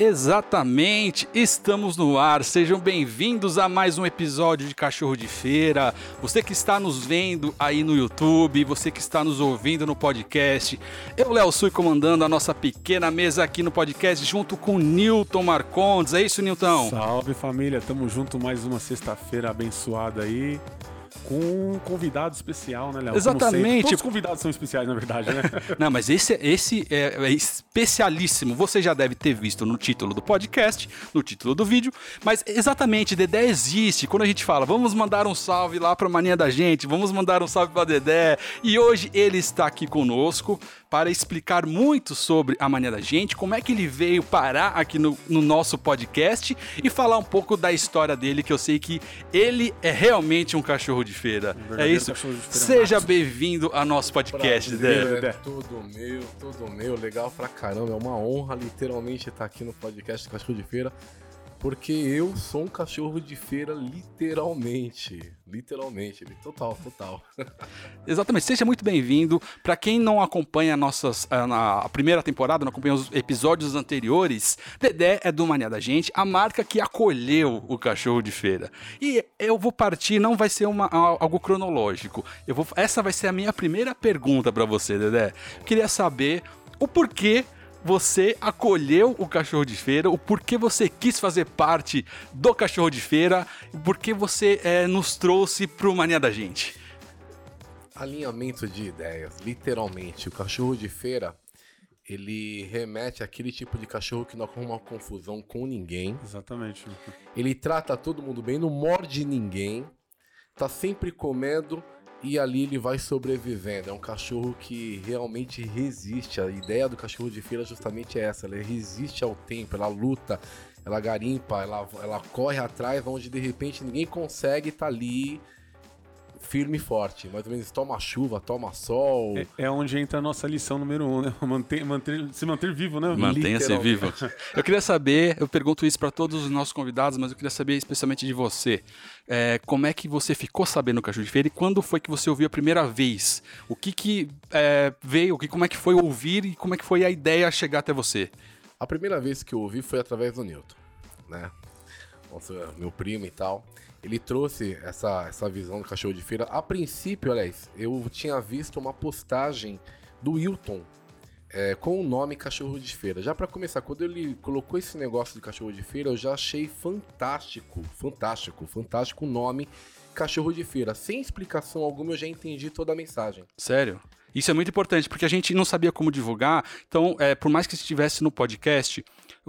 Exatamente, estamos no ar. Sejam bem-vindos a mais um episódio de Cachorro de Feira. Você que está nos vendo aí no YouTube, você que está nos ouvindo no podcast. Eu, Léo Sui, comandando a nossa pequena mesa aqui no podcast junto com Newton Marcondes. É isso, Newton? Salve família, tamo junto mais uma sexta-feira abençoada aí com um convidado especial, né, Léo? Exatamente. Todos os convidados são especiais, na verdade, né? Não, mas esse, esse é, é, especialíssimo. Você já deve ter visto no título do podcast, no título do vídeo. Mas exatamente, Dedé existe. Quando a gente fala, vamos mandar um salve lá pra mania da gente, vamos mandar um salve pra Dedé. E hoje ele está aqui conosco para explicar muito sobre a mania da gente, como é que ele veio parar aqui no, no nosso podcast e falar um pouco da história dele, que eu sei que ele é realmente um cachorro de feira. Um é isso? Feira Seja bem-vindo ao nosso podcast, Dedé. É tudo meu, tudo meu, legal pra caramba. É uma honra literalmente estar aqui no podcast Cachorro de Feira. Porque eu sou um cachorro de feira, literalmente. Literalmente, total, total. Exatamente, seja muito bem-vindo. Para quem não acompanha nossas, a, a, primeira temporada, não acompanha os episódios anteriores, Dedé é do Mania da Gente, a marca que acolheu o cachorro de feira. E eu vou partir, não vai ser uma, algo cronológico. Eu vou, essa vai ser a minha primeira pergunta para você, Dedé. Eu queria saber o porquê você acolheu o cachorro de feira, o porquê você quis fazer parte do cachorro de feira, o porquê você é, nos trouxe pro Mania da Gente. Alinhamento de ideias, literalmente. O cachorro de feira, ele remete àquele tipo de cachorro que não arruma confusão com ninguém. Exatamente. Ele trata todo mundo bem, não morde ninguém, tá sempre comendo e ali ele vai sobrevivendo. É um cachorro que realmente resiste. A ideia do cachorro de feira justamente é essa: ela resiste ao tempo, ela luta, ela garimpa, ela, ela corre atrás, onde de repente ninguém consegue estar tá ali firme e forte. Mais ou menos toma chuva, toma sol. É, é onde entra a nossa lição número um, né? Manter, manter, se manter vivo, né? Mantenha-se vivo. Eu queria saber, eu pergunto isso para todos os nossos convidados, mas eu queria saber especialmente de você. É, como é que você ficou sabendo o Cachorro de Feira e quando foi que você ouviu a primeira vez? O que que é, veio, o que, como é que foi ouvir e como é que foi a ideia chegar até você? A primeira vez que eu ouvi foi através do Newton, né? Nossa, meu primo e tal ele trouxe essa, essa visão do cachorro de feira. A princípio, aliás, eu tinha visto uma postagem do Wilton é, com o nome cachorro de feira. Já para começar, quando ele colocou esse negócio de cachorro de feira, eu já achei fantástico, fantástico, fantástico o nome cachorro de feira. Sem explicação alguma, eu já entendi toda a mensagem. Sério? Isso é muito importante, porque a gente não sabia como divulgar. Então, é, por mais que estivesse no podcast,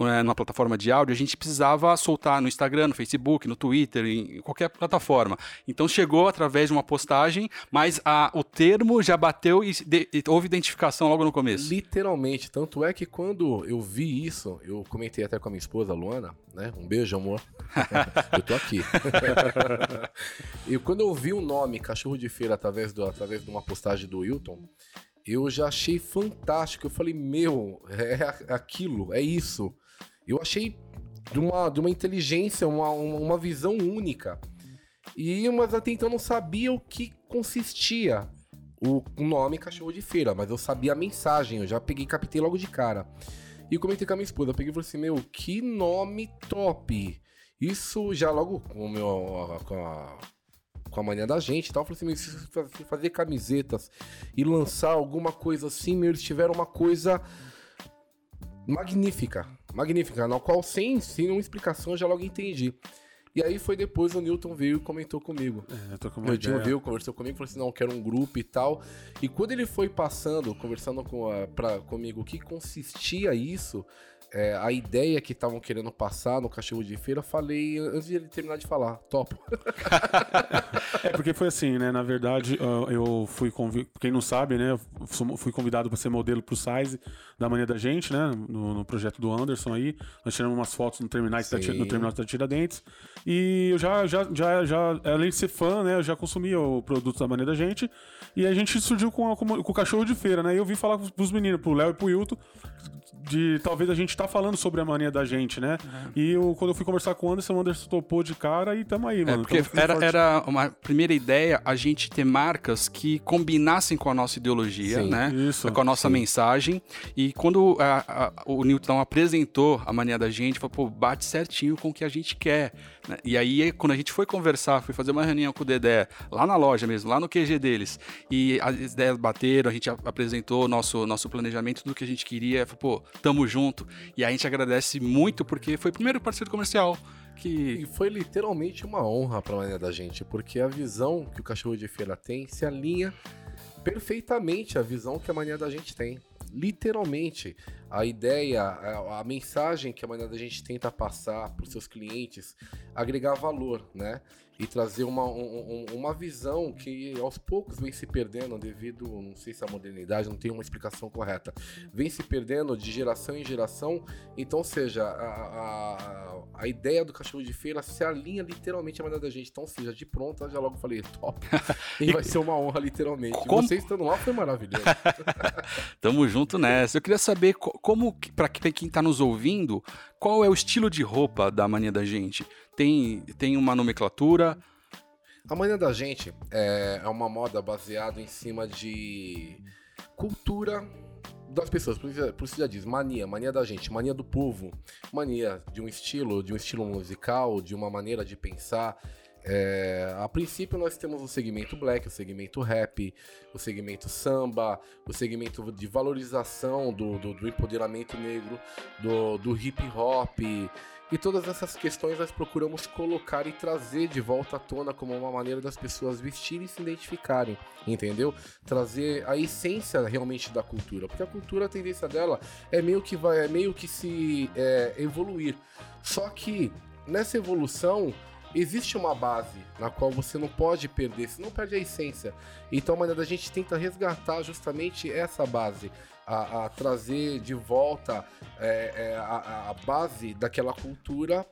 né, numa plataforma de áudio, a gente precisava soltar no Instagram, no Facebook, no Twitter, em qualquer plataforma. Então chegou através de uma postagem, mas a, o termo já bateu e, de, e houve identificação logo no começo. Literalmente. Tanto é que quando eu vi isso, eu comentei até com a minha esposa, Luana, né? Um beijo, amor. eu tô aqui. e quando eu vi o nome Cachorro de Feira através, do, através de uma postagem do Wilton, eu já achei fantástico. Eu falei, meu, é aquilo, é isso. Eu achei de uma, de uma inteligência, uma, uma visão única. E, mas até então não sabia o que consistia o nome cachorro de feira, mas eu sabia a mensagem, eu já peguei captei logo de cara. E comentei com a minha esposa, eu peguei e falei assim, meu, que nome top! Isso já logo com, meu, com, a, com a mania da gente e tal, eu falei assim, se fazer camisetas e lançar alguma coisa assim, meu, eles tiveram uma coisa magnífica, magnífica, na qual sem, sem uma explicação eu já logo entendi. E aí foi depois o Newton veio e comentou comigo. É, eu tô com uma o Newton veio, conversou comigo, falou assim, não, quero um grupo e tal. E quando ele foi passando, conversando com a, pra, comigo o que consistia isso, é, a ideia que estavam querendo passar no cachorro de feira, falei antes de ele terminar de falar, topo. é porque foi assim, né? Na verdade, eu fui convidado, quem não sabe, né? Fui convidado para ser modelo pro size da mania da gente, né? No, no, projeto do Anderson aí. Nós tiramos umas fotos no terminal da, no terminal da Tiradentes. E eu já, já, já, já, além de ser fã, né? Eu já consumia o produto da mania da gente. E a gente surgiu com, a, com, o cachorro de feira, né? E eu vim falar pros meninos, pro Léo e pro Hilton, de talvez a gente tá falando sobre a mania da gente, né? E eu, quando eu fui conversar com o Anderson, o Anderson topou de cara e tamo aí, É, mano. porque era, forte. era uma primeira ideia a gente ter marcas que combinassem com a nossa ideologia, Sim, né? isso, com a nossa sim. mensagem. E quando a- a- o Newton apresentou a mania da gente, falou, pô, bate certinho com o que a gente quer. né? E aí, quando a gente foi conversar, foi fazer uma reunião com o Dedé, lá na loja mesmo, lá no QG deles, e as ideias bateram, a gente apresentou nosso, nosso planejamento do que a gente queria, falou, pô, tamo junto. E a gente agradece muito, porque foi o primeiro parceiro comercial que E foi literalmente uma honra pra maneira da gente, porque a visão que o cachorro de feira tem se alinha perfeitamente à visão que a mania da gente tem. Literalmente, a ideia, a, a mensagem que a mania da gente tenta passar para os seus clientes, agregar valor, né? E trazer uma, um- um- uma visão que aos poucos vem se perdendo devido, não sei se a modernidade não tem uma explicação correta, vem se perdendo de geração em geração então, ou seja, a, a, a ideia do cachorro de feira se alinha literalmente à maneira da gente. Então, seja, de pronto, eu já logo falei, top. E vai ser uma honra, literalmente. Como- Você estando lá foi maravilhoso. Tamo junto nessa. Eu queria saber como, pra quem tá nos ouvindo, qual é o estilo de roupa da mania da gente? Tem, tem uma nomenclatura? A mania da gente é, é uma moda baseada em cima de cultura das pessoas. Por isso, por isso já diz mania, mania da gente, mania do povo, mania de um estilo, de um estilo musical, de uma maneira de pensar. É, a princípio nós temos o segmento black, o segmento rap, o segmento samba, o segmento de valorização do, do, do empoderamento negro, do, do hip hop, e todas essas questões nós procuramos colocar e trazer de volta à tona como uma maneira das pessoas vestirem e se identificarem, entendeu? Trazer a essência realmente da cultura, porque a cultura, a tendência dela é meio que vai, é meio que se é, evoluir. Só que nessa evolução existe uma base na qual você não pode perder, senão perde a essência. Então a maneira da gente tenta resgatar justamente essa base. A, a trazer de volta é, é, a, a- a base daquela cultura.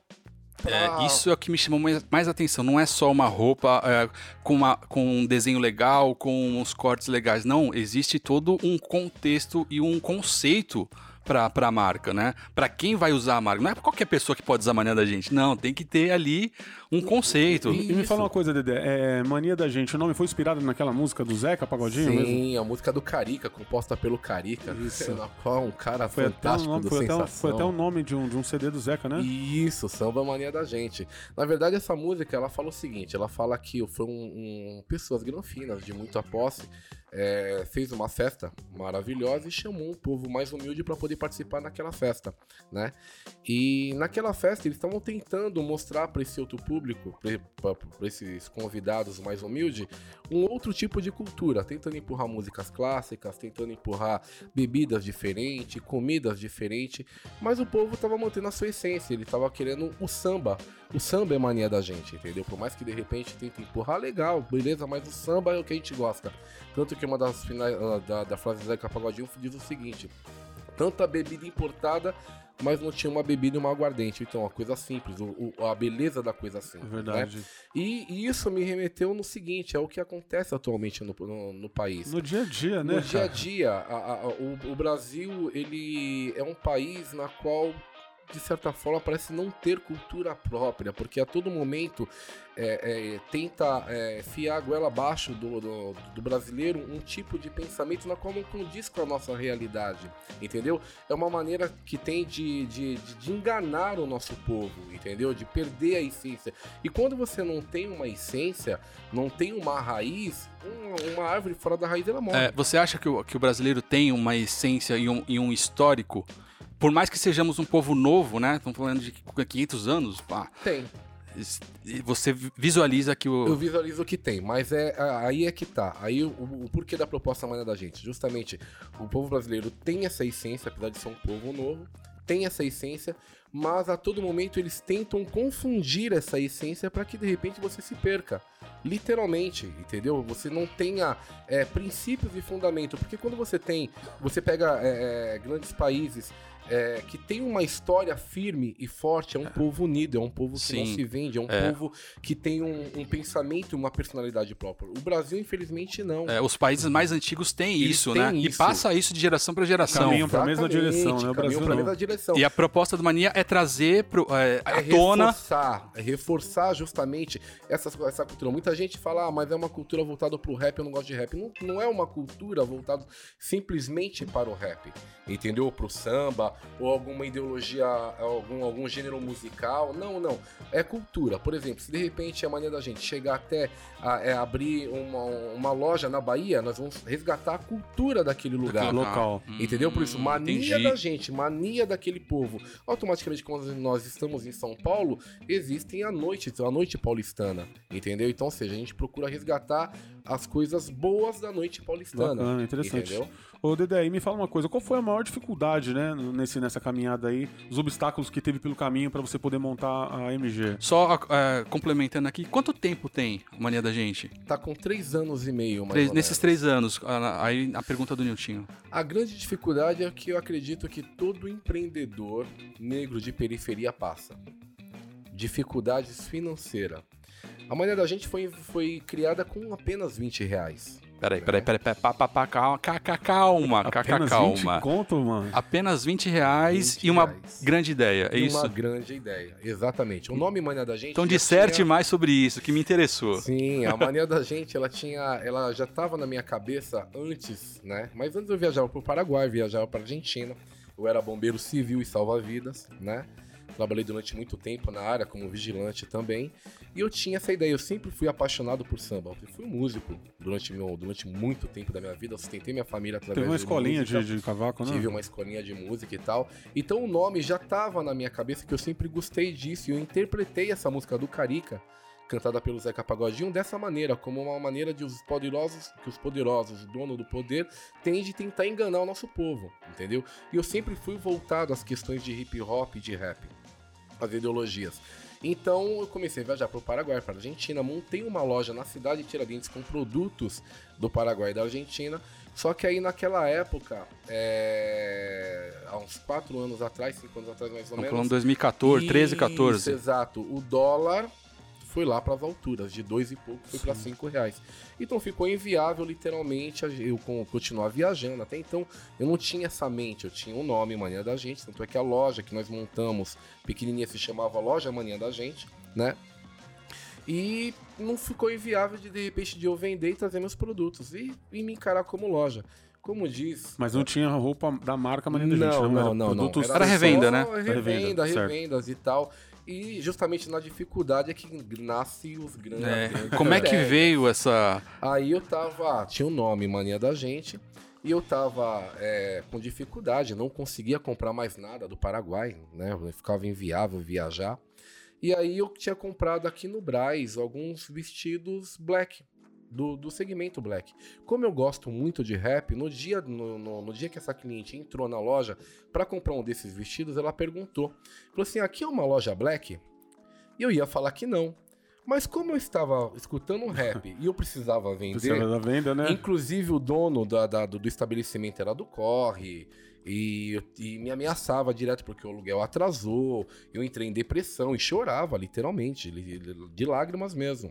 É, isso é o que me chamou mais, atenção. Não é só uma roupa é, com, uma- com um desenho legal, com uns cortes legais. Não, existe todo um contexto e um conceito pra, pra marca, né? Pra quem vai usar a marca. Não é qualquer pessoa que pode usar a mania da gente. Não, tem que ter ali um conceito. E me Isso. fala uma coisa, Dedé. É, Mania da Gente, o nome foi inspirado naquela música do Zeca Pagodinho mesmo? Sim, a música do Carica, composta pelo Carica. Isso. Na qual um cara Foi até, o fantástico nome, do foi, até, foi até o nome de um, de um CD do Zeca, né? Isso, samba mania da gente. Na verdade, essa música ela fala o seguinte: ela fala que foi um, um- pessoas granfinas de muita posse. é, fez uma festa maravilhosa e chamou um povo mais humilde para poder participar naquela festa, né? E naquela festa eles estavam tentando mostrar para esse outro público, para esses convidados mais humildes, um outro tipo de cultura, tentando empurrar músicas clássicas, tentando empurrar bebidas diferentes, comidas diferentes, mas o povo tava mantendo a sua essência, ele tava querendo o samba. O samba é mania da gente, entendeu? Por mais que de repente tente empurrar, legal, beleza, mas o samba é o que a gente gosta. Tanto que uma das finais ah, da, da frase do Zeca Pagodinho diz o seguinte: tanta bebida importada, mas não tinha uma bebida e uma aguardente. Então, uma coisa simples, o- o- a beleza da coisa simples. verdade. Né? E, e isso me remeteu no seguinte: é o que acontece atualmente no, no, no país. No dia a dia, né? No dia a cara? dia, a- a- o, o Brasil ele é um país na qual de certa forma parece não ter cultura própria, porque a todo momento é, é, tenta é, fiar a goela abaixo do, do, do brasileiro um tipo de pensamento na qual não condiz com a nossa realidade, entendeu? É uma maneira que tem de, de, de, de enganar o nosso povo, entendeu? De perder a essência. E quando você não tem uma essência, não tem uma raiz, uma, árvore fora da raiz ela morre. É, você acha que o, que o brasileiro tem uma essência e um, e um histórico? Por mais que sejamos um povo novo, né? Estamos falando de 500 anos, pá, Tem. você visualiza que o. Eu visualizo o que tem, mas é a- aí é que tá. Aí o, o porquê da proposta maneira da gente. Justamente, o povo brasileiro tem essa essência, apesar de ser um povo novo, tem essa essência, mas a todo momento eles tentam confundir essa essência para que de repente você se perca. Literalmente, entendeu? Você não tenha é, princípios e fundamento. Porque quando você tem. Você pega é, é grandes países é, que tem uma história firme e forte, é um povo unido, é um povo que Sim. não se vende, é um É. povo que tem um, um pensamento e uma personalidade própria. O Brasil, infelizmente, não. É, os países mais antigos têm Eles isso, têm né? E isso. passa isso de geração para geração. Caminham pra mesma Exatamente, direção, né? O Brasil não. mesma direção. E a proposta do Mania é trazer pro, é, à é tona. reforçar, é reforçar justamente essa, essa cultura. Muita gente fala, ah, mas é uma cultura voltada pro rap, eu não gosto de rap. Não, não é uma cultura voltada simplesmente para o rap, entendeu? Ou pro samba, ou alguma ideologia, algum, algum gênero musical. Não, não. É cultura. Por exemplo, se de repente é a maneira da gente chegar até a, é, abrir uma, uma loja na Bahia, nós vamos resgatar a cultura daquele lugar. Local. Entendeu? Por isso, Hum, mania entendi. da gente, mania daquele povo. Automaticamente, quando nós estamos em São Paulo, existem a noite, a noite paulistana. Entendeu? Então, ou seja, a gente procura resgatar as coisas boas da noite paulistana. Bacana, interessante. Entendeu? Ô, Dedé, aí me fala uma coisa, qual foi a maior dificuldade, né, nesse, nessa caminhada aí, os obstáculos que teve pelo caminho pra você poder montar a MG? Só é, complementando aqui, quanto tempo tem a Mania da Gente? Tá com três anos e meio, mais Três- ou nesses três anos, a- aí a pergunta do Niltinho. A grande dificuldade é que eu acredito que todo empreendedor negro de periferia passa. Dificuldades financeiras. A maneira da gente foi, foi criada com apenas 20 reais. Peraí, peraí, peraí, peraí, pá, pá, pá, calma, ca- ca- calma, ca- ca- Apenas 20 calma. conto, mano? Apenas 20 reais 20 e uma reais. grande ideia, é E isso? Uma grande ideia, exatamente. O nome Mania da Gente. Então disserte tinha- mais sobre isso, que me interessou. Sim, a mania da gente, ela tinha, ela já estava na minha cabeça antes, né? Mas antes eu viajava para o Paraguai, viajava para Argentina. Eu era bombeiro civil e salva-vidas, né? Trabalhei durante muito tempo na área como vigilante também. E eu tinha essa ideia, eu sempre fui apaixonado por samba. Eu fui músico durante, meu, durante muito tempo da minha vida, eu sustentei minha família através Teve uma escolinha música. de, de cavaco, né? Tive uma escolinha de música e tal. Então o nome já tava na minha cabeça, que eu sempre gostei disso. E eu interpretei essa música do Carica, cantada pelo Zeca Pagodinho, dessa maneira, como uma maneira de os poderosos, que os poderosos, o dono do poder, tem de tentar enganar o nosso povo, entendeu? E eu sempre fui voltado às questões de hip hop e de rap, as ideologias. Então eu comecei a viajar para o Paraguai, para a Argentina, montei uma loja na cidade de Tiradentes com produtos do Paraguai e da Argentina. Só que aí naquela época, é, há uns 4 anos atrás, 5 anos atrás mais ou menos. falando 2014, 13, 14. Isso, exato. O dólar foi lá para as alturas, de dois e pouco foi para cinco reais. Então ficou inviável, literalmente, eu con- continuar viajando. Até então eu não tinha essa mente, eu tinha um nome, Mania da Gente. Tanto é que a loja que nós montamos, pequenininha, se chamava Loja Mania da Gente, né? E não ficou inviável de, de repente, de eu vender e trazer meus produtos e, e me encarar como loja. Como diz, Mas não tinha roupa da marca Maria da Gente, não, não, não, era não, não. produtos- Era revenda, né? Era Revenda, revendas e tal. E justamente na dificuldade é que nasce os grandes. É, como é que veio essa. Aí eu tava. Tinha o nome Mania da Gente. E eu tava é, com dificuldade, não conseguia comprar mais nada do Paraguai, né? Ficava inviável viajar. E aí eu tinha comprado aqui no Braz alguns vestidos black. Do, do segmento black. Como eu gosto muito de rap, no dia, no, no- no dia que essa cliente entrou na loja para comprar um desses vestidos, ela perguntou: falou assim, aqui é uma loja black? E eu ia falar que não. Mas como eu estava escutando um rap e eu precisava vender, Precisava da venda, né? Inclusive, o dono da- da- do, do estabelecimento era do corre. E, e me ameaçava direto porque o aluguel atrasou. Eu entrei em depressão e chorava, literalmente, de lágrimas mesmo.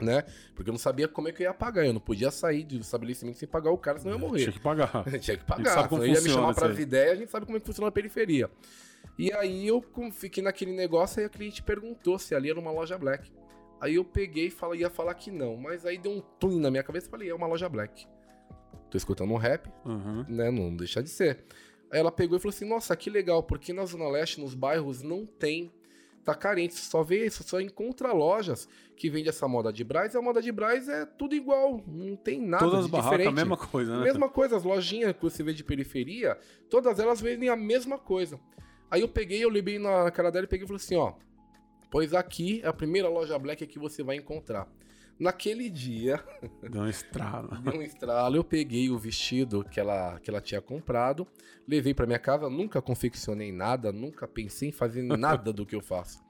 Né? Porque eu não sabia como é que eu ia pagar. Eu não podia sair do estabelecimento sem pagar o cara, senão eu ia morrer. Tinha que pagar. Tinha que pagar. sabe como senão ia me chamar isso pra aí. ideia, a gente sabe como é que funciona a periferia. E aí eu fiquei naquele negócio e a cliente perguntou se ali era uma loja black. Aí eu peguei e falei, ia falar que não, mas aí deu um tum na minha cabeça e falei, é uma loja black. Tô escutando um rap, Uhum. né? Não deixa de ser. Aí ela pegou e falou assim: Nossa, que legal, porque na Zona Leste, nos bairros, não tem. Tá carente. Você só vê isso, só encontra lojas que vende essa moda de Braz. E a moda de Braz é tudo igual. Não tem nada Todas as de barracas, a diferente. mesma coisa, né? Mesma coisa, as lojinhas que você vê de periferia, todas elas vendem a mesma coisa. Aí eu peguei, eu levei na cara dela e peguei e falei assim, ó. Pois aqui é a primeira loja black que você vai encontrar. Naquele dia, Deu uma estrada. Deu um estralo, eu peguei o vestido que ela, que ela tinha comprado, levei pra minha casa, nunca confeccionei nada, nunca pensei em fazer nada do que eu faço.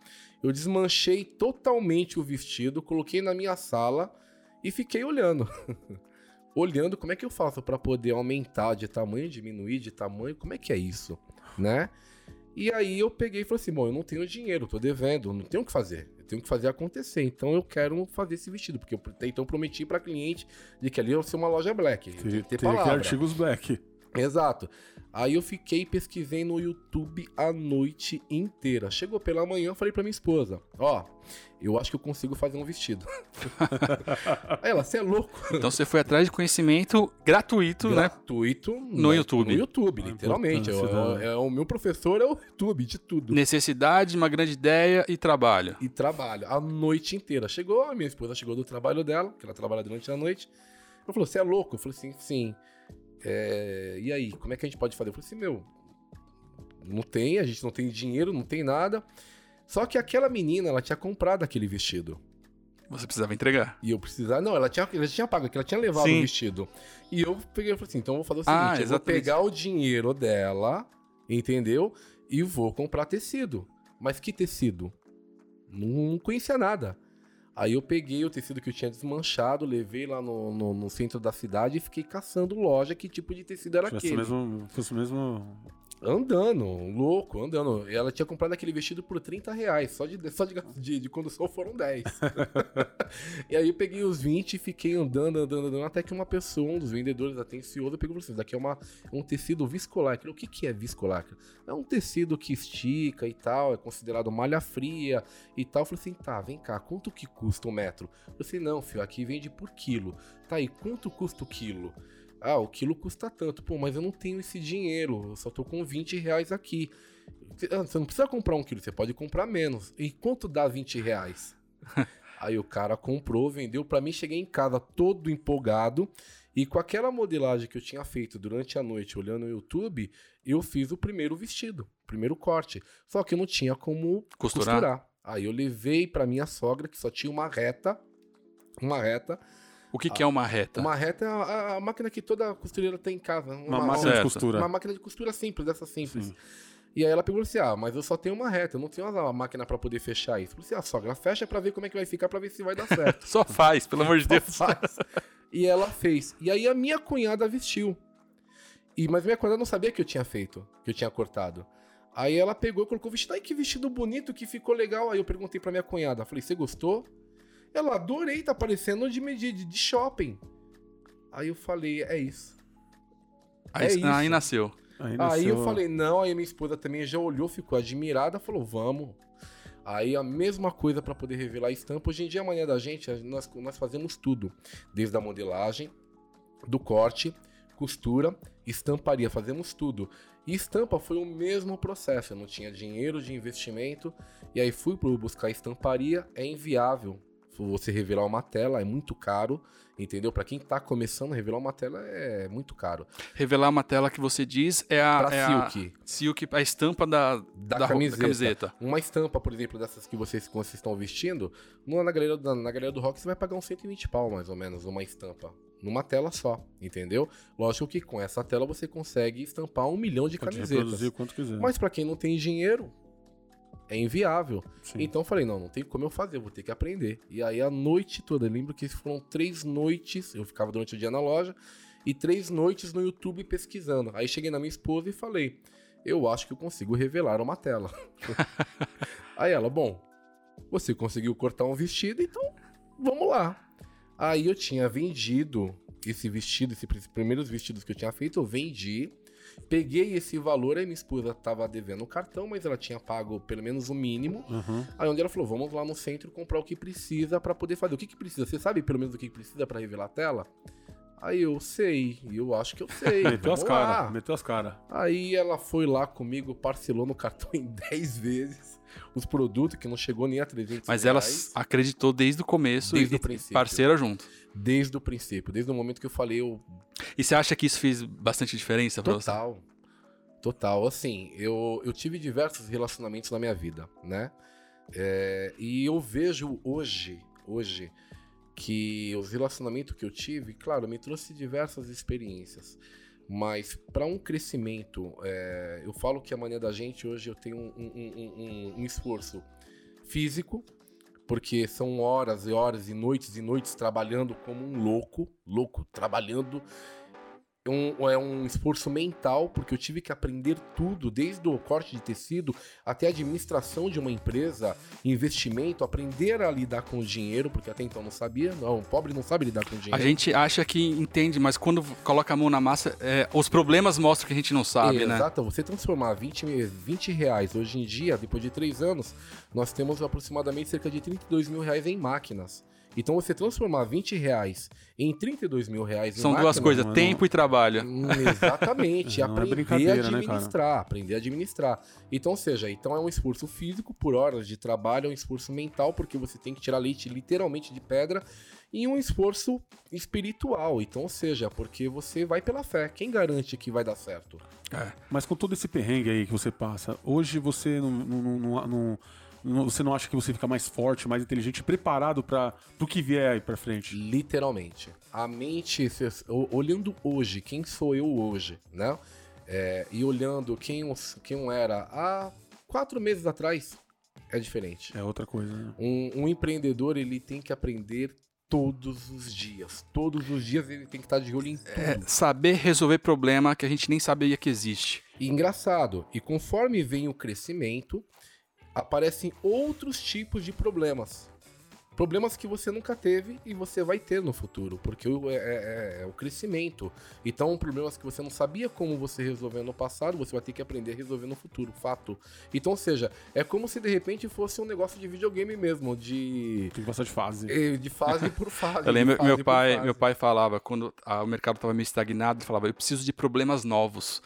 Eu desmanchei totalmente o vestido, coloquei na minha sala e fiquei olhando. olhando como é que eu faço para poder aumentar de tamanho, diminuir de tamanho, como é que é isso, né? E aí eu peguei e falei assim, bom, eu não tenho dinheiro, tô devendo, não tenho o que fazer. Eu tenho que fazer acontecer. Então eu quero fazer esse vestido, porque eu então prometi para cliente de que ali ia ser uma loja black. Tem, ter palavra. artigos black. Exato. Aí eu fiquei pesquisei no YouTube a noite inteira. Chegou pela manhã, eu falei pra minha esposa: Ó, eu acho que eu consigo fazer um vestido. Aí ela, você é louco. Então você foi atrás de conhecimento gratuito, gratuito né? Gratuito no, YouTube. No YouTube, literalmente. É, é, o meu professor é o YouTube de tudo. Necessidade, uma grande ideia e trabalho. E trabalho, a noite inteira. Chegou, a minha esposa chegou do trabalho dela, que ela trabalha durante a noite. Ela falou: Você é louco? Eu falei assim: Sim. É, e aí, como é que a gente pode fazer? Eu falei assim, meu, não tem, a gente não tem dinheiro, não tem nada. Só que aquela menina, ela tinha comprado aquele vestido. Você precisava entregar. E eu precisava. Não, ela tinha, ela tinha pago, ela tinha levado Sim. o vestido. E eu peguei e falei assim: então eu vou fazer o seguinte: ah, eu vou pegar o dinheiro dela, entendeu? E vou comprar tecido. Mas que tecido? Não conhecia nada. Aí eu peguei o tecido que eu tinha desmanchado, levei lá no, no, no centro da cidade e fiquei caçando loja que tipo de tecido era fosse aquele. Mesmo, fosse mesmo Andando, louco, andando. Ela tinha comprado aquele vestido por 30 reais, só de, só de, de, de condução foram 10. e aí eu peguei os 20 e fiquei andando, andando, andando, até que uma pessoa, um dos vendedores atencioso, pegou e falou assim: daqui é uma, um tecido viscolacre. O que, que é viscolacre? É um tecido que estica e tal, é considerado malha fria e tal. Eu falei assim: tá, vem cá, quanto que custa um metro? Eu falei assim: não, filho, aqui vende por quilo. Tá aí, quanto custa o quilo? Ah, o quilo custa tanto. Pô, mas eu não tenho esse dinheiro. Eu só tô com 20 reais aqui. Ah, você não precisa comprar um quilo, você pode comprar menos. E quanto dá 20 reais? Aí o cara comprou, vendeu para mim. Cheguei em casa todo empolgado. E com aquela modelagem que eu tinha feito durante a noite olhando no YouTube, eu fiz o primeiro vestido, o primeiro corte. Só que eu não tinha como costurar. costurar. Aí eu levei para minha sogra, que só tinha uma reta, uma reta, o que, que é uma reta? Uma reta é a, a, máquina que toda costureira tem em casa. Uma, uma máquina de costura. Uma máquina de costura simples, dessa simples. Sim. E aí ela pegou assim: ah, mas eu só tenho uma reta, eu não tenho uma máquina para poder fechar isso. Eu falei assim: ah, sogra, fecha para ver como é que vai ficar, para ver se vai dar certo. só faz, pelo amor de Deus. Faz. E ela fez. E aí a minha cunhada vestiu. E, mas minha cunhada não sabia que eu tinha feito, que eu tinha cortado. Aí ela pegou e colocou o vestido. Ai, que vestido bonito, que ficou legal. Aí eu perguntei pra minha cunhada, falei, você gostou? Ela, adorei, tá parecendo de, de, de shopping. Aí eu falei, é isso. Aí, é isso. aí nasceu. Aí, nasceu. aí eu falei, não, aí minha esposa também já olhou, ficou admirada, falou, vamos. Aí a mesma coisa para poder revelar a estampa. Hoje em dia, amanhã da gente, nós, nós fazemos tudo. Desde a modelagem, do corte, costura, estamparia, fazemos tudo. E estampa foi o mesmo processo. Eu não tinha dinheiro de investimento. E aí fui buscar estamparia, é inviável você revelar uma tela é muito caro, entendeu? Para quem tá começando, revelar uma tela é muito caro. Revelar uma tela que você diz é a, pra é Silk. A, silk, a estampa da, da, da, camiseta. da, camiseta. Uma estampa, por exemplo, dessas que vocês, vocês estão vestindo, na galeria, na, na galeria do rock você vai pagar uns 120 pau, mais ou menos, uma estampa numa tela só, entendeu? Lógico que com essa tela você consegue estampar um milhão de Pode camisetas. Quanto quiser. Mas para quem não tem dinheiro, é inviável. Sim. Então eu falei, não, não tem como eu fazer, eu vou ter que aprender. E aí a noite toda, eu lembro que foram três noites, eu ficava durante o dia na loja, e três noites no YouTube pesquisando. Aí cheguei na minha esposa e falei, eu acho que eu consigo revelar uma tela. aí ela, bom, você conseguiu cortar um vestido, então vamos lá. Aí eu tinha vendido esse vestido, esses primeiros vestidos que eu tinha feito, eu vendi Peguei esse valor, aí minha esposa tava devendo o cartão, mas ela tinha pago pelo menos o mínimo. Uhum. Aí onde ela falou: vamos lá no centro comprar o que precisa para poder fazer. O que, que precisa? Você sabe pelo menos o que precisa para revelar a tela? Aí eu sei, eu acho que eu sei. meteu as caras, meteu as caras. Aí ela foi lá comigo, parcelou no cartão em 10 vezes os produtos, que não chegou nem a 300 Mas ela acreditou desde o começo desde e o princípio. parceira junto. Desde o princípio, desde o momento que eu falei, eu... E você acha que isso fez bastante diferença pra Total. Você? Total. Assim, eu, eu tive diversos relacionamentos na minha vida, né? É, e eu vejo hoje, hoje, que os relacionamentos que eu tive, claro, me trouxe diversas experiências. Mas para um crescimento, é, eu falo que a mania da gente hoje eu tenho um, um, um, um, esforço físico, porque são horas e horas e noites e noites trabalhando como um louco, louco, trabalhando um, é um esforço mental, porque eu tive que aprender tudo, desde o corte de tecido até a administração de uma empresa, investimento, aprender a lidar com o dinheiro, porque até então não sabia. Não, o pobre não sabe lidar com o dinheiro. A gente acha que entende, mas quando coloca a mão na massa, é, os problemas mostram que a gente não sabe, é, né? Exato, você transformar 20, 20 reais hoje em dia, depois de três anos, nós temos aproximadamente cerca de 32 mil reais em máquinas. Então você transformar 20 reais em 32 mil reais São em duas máquina, coisas, não- tempo e trabalho. Hum, Exatamente, Não é aprender a brincadeira, né, cara? administrar, aprender a administrar. Então, ou seja, então é um esforço físico por horas de trabalho, é um esforço mental, porque você tem que tirar leite literalmente de pedra, e um esforço espiritual. Então, ou seja, porque você vai pela fé. Quem garante que vai dar certo? Mas com todo esse perrengue aí que você passa, hoje você não, não- não- não- não- não- você não acha que você fica mais forte, mais inteligente, preparado para o que vier aí pra frente? Literalmente. A mente, olhando hoje, quem sou eu hoje, né? É, e olhando quem eu, quem eu era há quatro meses atrás, é diferente. É outra coisa, né? Um, um empreendedor, ele tem que aprender todos os dias. Todos os dias ele tem que estar de olho em tudo. É saber resolver problema que a gente nem sabia que existe. E engraçado, e conforme vem o crescimento, aparecem outros tipos de problemas. Problemas que você nunca teve e você vai ter no futuro, porque o- é, é- é o crescimento. Então, problemas que você não sabia como você resolveu no passado, você vai ter que aprender a resolver no futuro, fato. Então, ou seja, é como se de repente fosse um negócio de videogame mesmo, de, Tem que passar de fase. eh, de fase por fase. Eu lembro, fase meu pai, fase. meu pai falava, quando ah, o mercado estava meio estagnado, ele falava, eu preciso de problemas novos.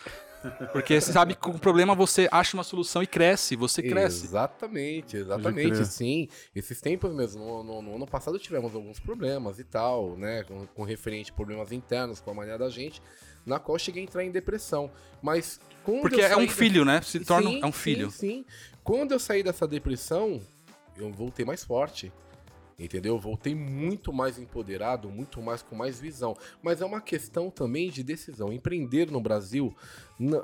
Porque você sabe que com o problema você acha uma solução e cresce, você cresce. Exatamente, exatamente, sim. Esses tempos mesmo, no, no- no ano passado tivemos alguns problemas e tal, né? Com, com referente a problemas internos com a maneira da gente, na qual eu cheguei a entrar em depressão. Mas quando Porque eu é um da- filho, né? Se torna Sim, é um filho. Sim, sim. Quando eu saí dessa depressão, eu voltei mais forte. Entendeu? Eu voltei muito mais empoderado, muito mais com mais visão. Mas é uma questão também de decisão. Empreender no Brasil,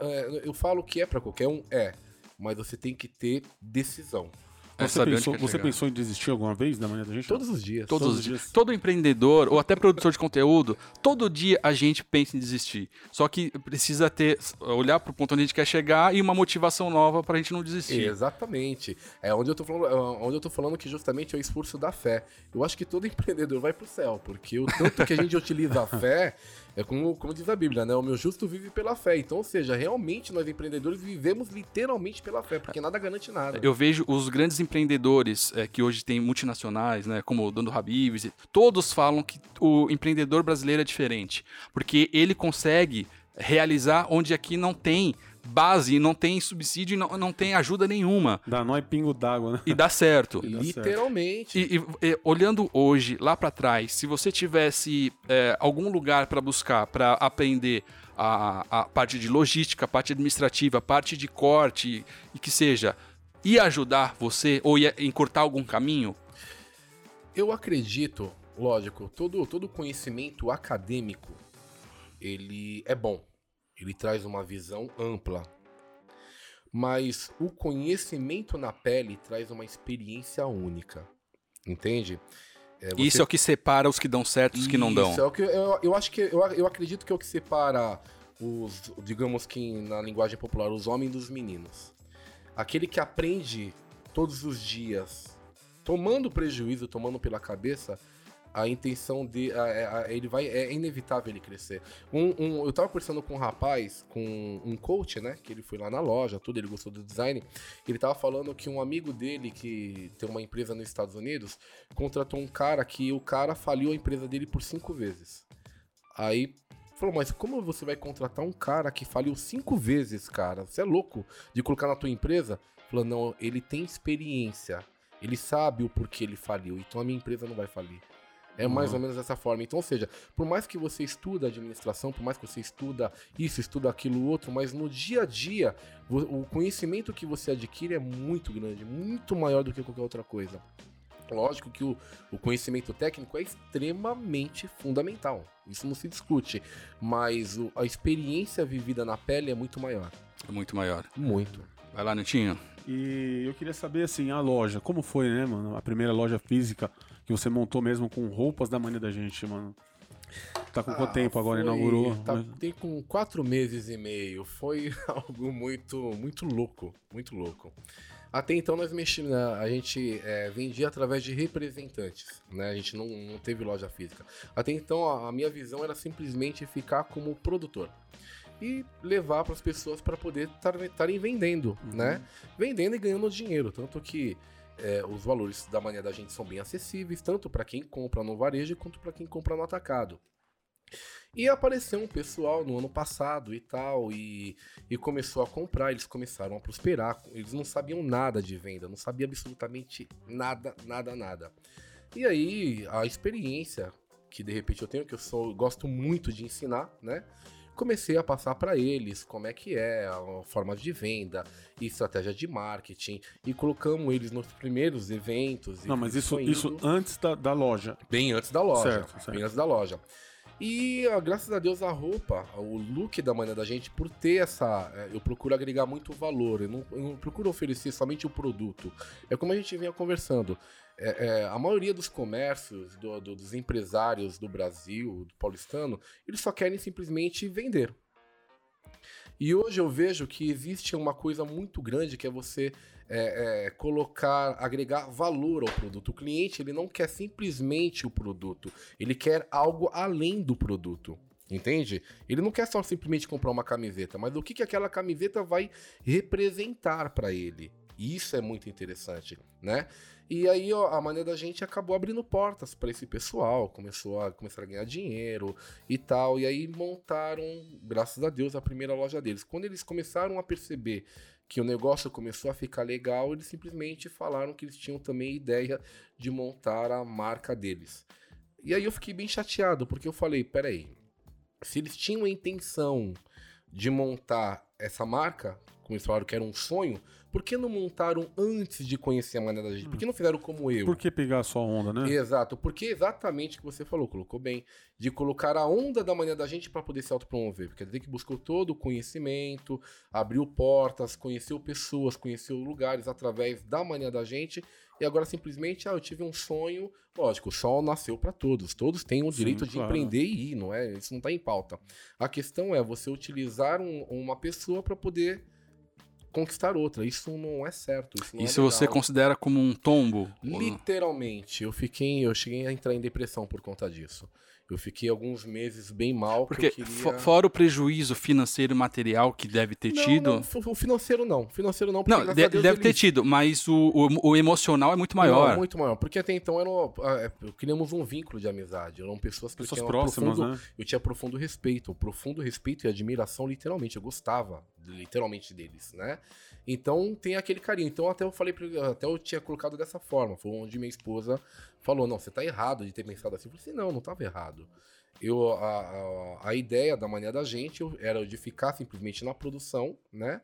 é, eu falo que é pra qualquer um, é. Mas você tem que ter decisão. Você, pensou, você pensou em desistir alguma vez da manhã da gente? Todos os dias. Todos Todos os dias. dias. Todo empreendedor ou até produtor de conteúdo, todo dia a gente pensa em desistir. Só que precisa ter olhar para o ponto onde a gente quer chegar e uma motivação nova para a gente não desistir. Exatamente. É onde eu tô falando, é onde eu tô falando que justamente é o esforço da fé. Eu acho que todo empreendedor vai pro céu, porque o tanto que a gente utiliza a fé é como, como diz a Bíblia, né? O meu justo vive pela fé. Então, ou seja, realmente nós empreendedores vivemos literalmente pela fé, porque nada garante nada. Eu vejo os grandes empreendedores é, que hoje tem multinacionais, né, como o Dono Habibs, todos falam que o empreendedor brasileiro é diferente, porque ele consegue realizar onde aqui não tem base, não tem subsídio, e não, não tem ajuda nenhuma. Dá nó e pingo d'água, né? E dá certo. dá certo. Literalmente. E, e- e, olhando hoje, lá para trás, se você tivesse é, algum lugar para buscar, para aprender a, a parte de logística, a parte administrativa, a parte de corte, e que seja, ia ajudar você ou ia encurtar algum caminho? Eu acredito, lógico, todo, todo conhecimento acadêmico, ele é bom. Ele traz uma visão ampla. Mas o conhecimento na pele traz uma experiência única. Entende? É, você- Isso é o que separa os que dão certo e os que não dão. Isso, é o que eu, eu acho que eu, eu acredito que é o que separa os, digamos que na linguagem popular, os homens dos meninos. Aquele que aprende todos os dias, tomando prejuízo, tomando pela cabeça, a intenção de. a- a- a- ele vai. É inevitável ele crescer. Um, um- eu tava conversando com um rapaz, com um coach, né? Que ele foi lá na loja, tudo, ele gostou do design. Ele tava falando que um amigo dele, que tem uma empresa nos Estados Unidos, contratou um cara que o cara faliu a empresa dele por cinco vezes. Aí falou, mas como você vai contratar um cara que faliu cinco vezes, cara? Você é louco de colocar na tua empresa? Falou, não, ele tem experiência. Ele sabe o porquê ele faliu, então a minha empresa não vai falir. É mais Uhum. ou menos dessa forma. Então, ou seja, por mais que você estuda administração, por mais que você estuda isso, estuda aquilo outro, mas no dia a dia, o conhecimento que você adquire é muito grande, muito maior do que qualquer outra coisa. Lógico que o, o conhecimento técnico é extremamente fundamental. Isso não se discute. Mas o- a experiência vivida na pele é muito maior. É muito maior. Muito. Vai lá, Netinho. E eu queria saber, assim, a loja, como foi, né, mano? A primeira loja física que você montou mesmo com roupas da mania da gente, mano. Tá com quanto Ah, tempo agora? foi- Inaugurou? Tá, Mas- tem com quatro meses e meio. Foi algo muito, muito louco, muito louco. Até então nós mexíamos, a gente é, vendia através de representantes, né? A gente não, não teve loja física. Até então a, a minha visão era simplesmente ficar como produtor e levar para as pessoas para poder estarem vendendo, Uhum. né? Vendendo e ganhando dinheiro, tanto que é, os valores da mania da gente são bem acessíveis, tanto para quem compra no varejo quanto para quem compra no atacado. E apareceu um pessoal no ano passado e tal, e, e começou a comprar, eles começaram a prosperar. Eles não sabiam nada de venda, não sabiam absolutamente nada, nada, nada. E aí, a experiência que de repente eu tenho, que eu sou, eu gosto muito de ensinar, né? Comecei a passar para eles como é que é a forma de venda e estratégia de marketing e colocamos eles nos primeiros eventos. Não, mas isso, isso antes da, da loja. Bem antes da loja. Certo, certo. Bem antes da loja. E graças a Deus a roupa, o look da manhã da gente, por ter essa. é, Eu procuro agregar muito valor. Eu não, eu não procuro oferecer somente o produto. É como a gente vinha conversando. é, é, a maioria dos comércios, do- do- dos empresários do Brasil, do paulistano, eles só querem simplesmente vender. E hoje eu vejo que existe uma coisa muito grande que é você é, é, colocar, agregar valor ao produto. O cliente ele não quer simplesmente o produto, ele quer algo além do produto. Entende? Ele não quer só simplesmente comprar uma camiseta, mas o que, que aquela camiseta vai representar para ele. E Isso é muito interessante, né? E aí ó, a maneira da gente acabou abrindo portas para esse pessoal, começou a começar a ganhar dinheiro e tal, e aí montaram, graças a Deus, a primeira loja deles. Quando eles começaram a perceber que o negócio começou a ficar legal, eles simplesmente falaram que eles tinham também ideia de montar a marca deles. E aí eu fiquei bem chateado, porque eu falei, peraí, se eles tinham a intenção de montar essa marca, como eles falaram que era um sonho, por que não montaram antes de conhecer a maneira da gente? Por que não fizeram como eu? Por que pegar só a onda, né? Exato, porque exatamente o que você falou, colocou bem, de colocar a onda da manhã da gente para poder se autopromover, porque dizer que buscou todo o conhecimento, abriu portas, conheceu pessoas, conheceu lugares através da manhã da gente, e agora simplesmente, ah, eu tive um sonho, lógico, o sol nasceu para todos, todos têm o Sim, direito de claro. empreender e ir, não é? Isso não tá em pauta. A questão é você utilizar um- uma pessoa para poder conquistar outra, isso não é certo, isso não é Isso você considera como um tombo? Literalmente, eu fiquei, eu cheguei a entrar em depressão por conta disso. Eu fiquei alguns meses bem mal Porque eu queria... fora o prejuízo financeiro e material que deve ter não, tido. não, o financeiro não, financeiro não, porque Não, de- Deus deve ter eles- tido, mas o, o, o emocional é muito maior. Não, muito maior, porque até então eram, ah, é, criamos um vínculo de amizade, eram pessoas que Pessoas tinham próximas, profundo, né? eu tinha profundo respeito, profundo respeito e admiração, literalmente. Eu gostava, literalmente, deles, né? Então tem aquele carinho. Então até eu falei pra ele, até eu tinha colocado dessa forma. Foi onde minha esposa falou: não, você tá errado de ter pensado assim. Eu falei assim: não, não tava errado. Eu, a, a, a ideia da mania da gente era de ficar simplesmente na produção, né?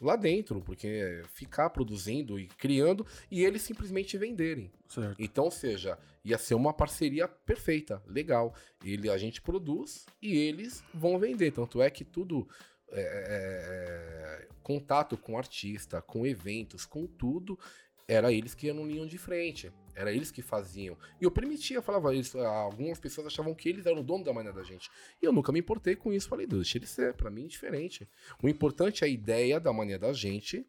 Lá dentro, porque ficar produzindo e criando e eles simplesmente venderem. Certo. Então, ou seja, ia ser uma parceria perfeita, legal. Ele, a gente produz e eles vão vender. Tanto é que tudo. É, é, é, contato com artista, com eventos, com tudo, era eles que iam no linha de frente. Era eles que faziam. E eu permitia, falava isso. Algumas pessoas achavam que eles eram o dono da maneira da gente. E eu nunca me importei com isso. Falei, deixa ele ser, pra mim, diferente. O importante é a ideia da maneira da gente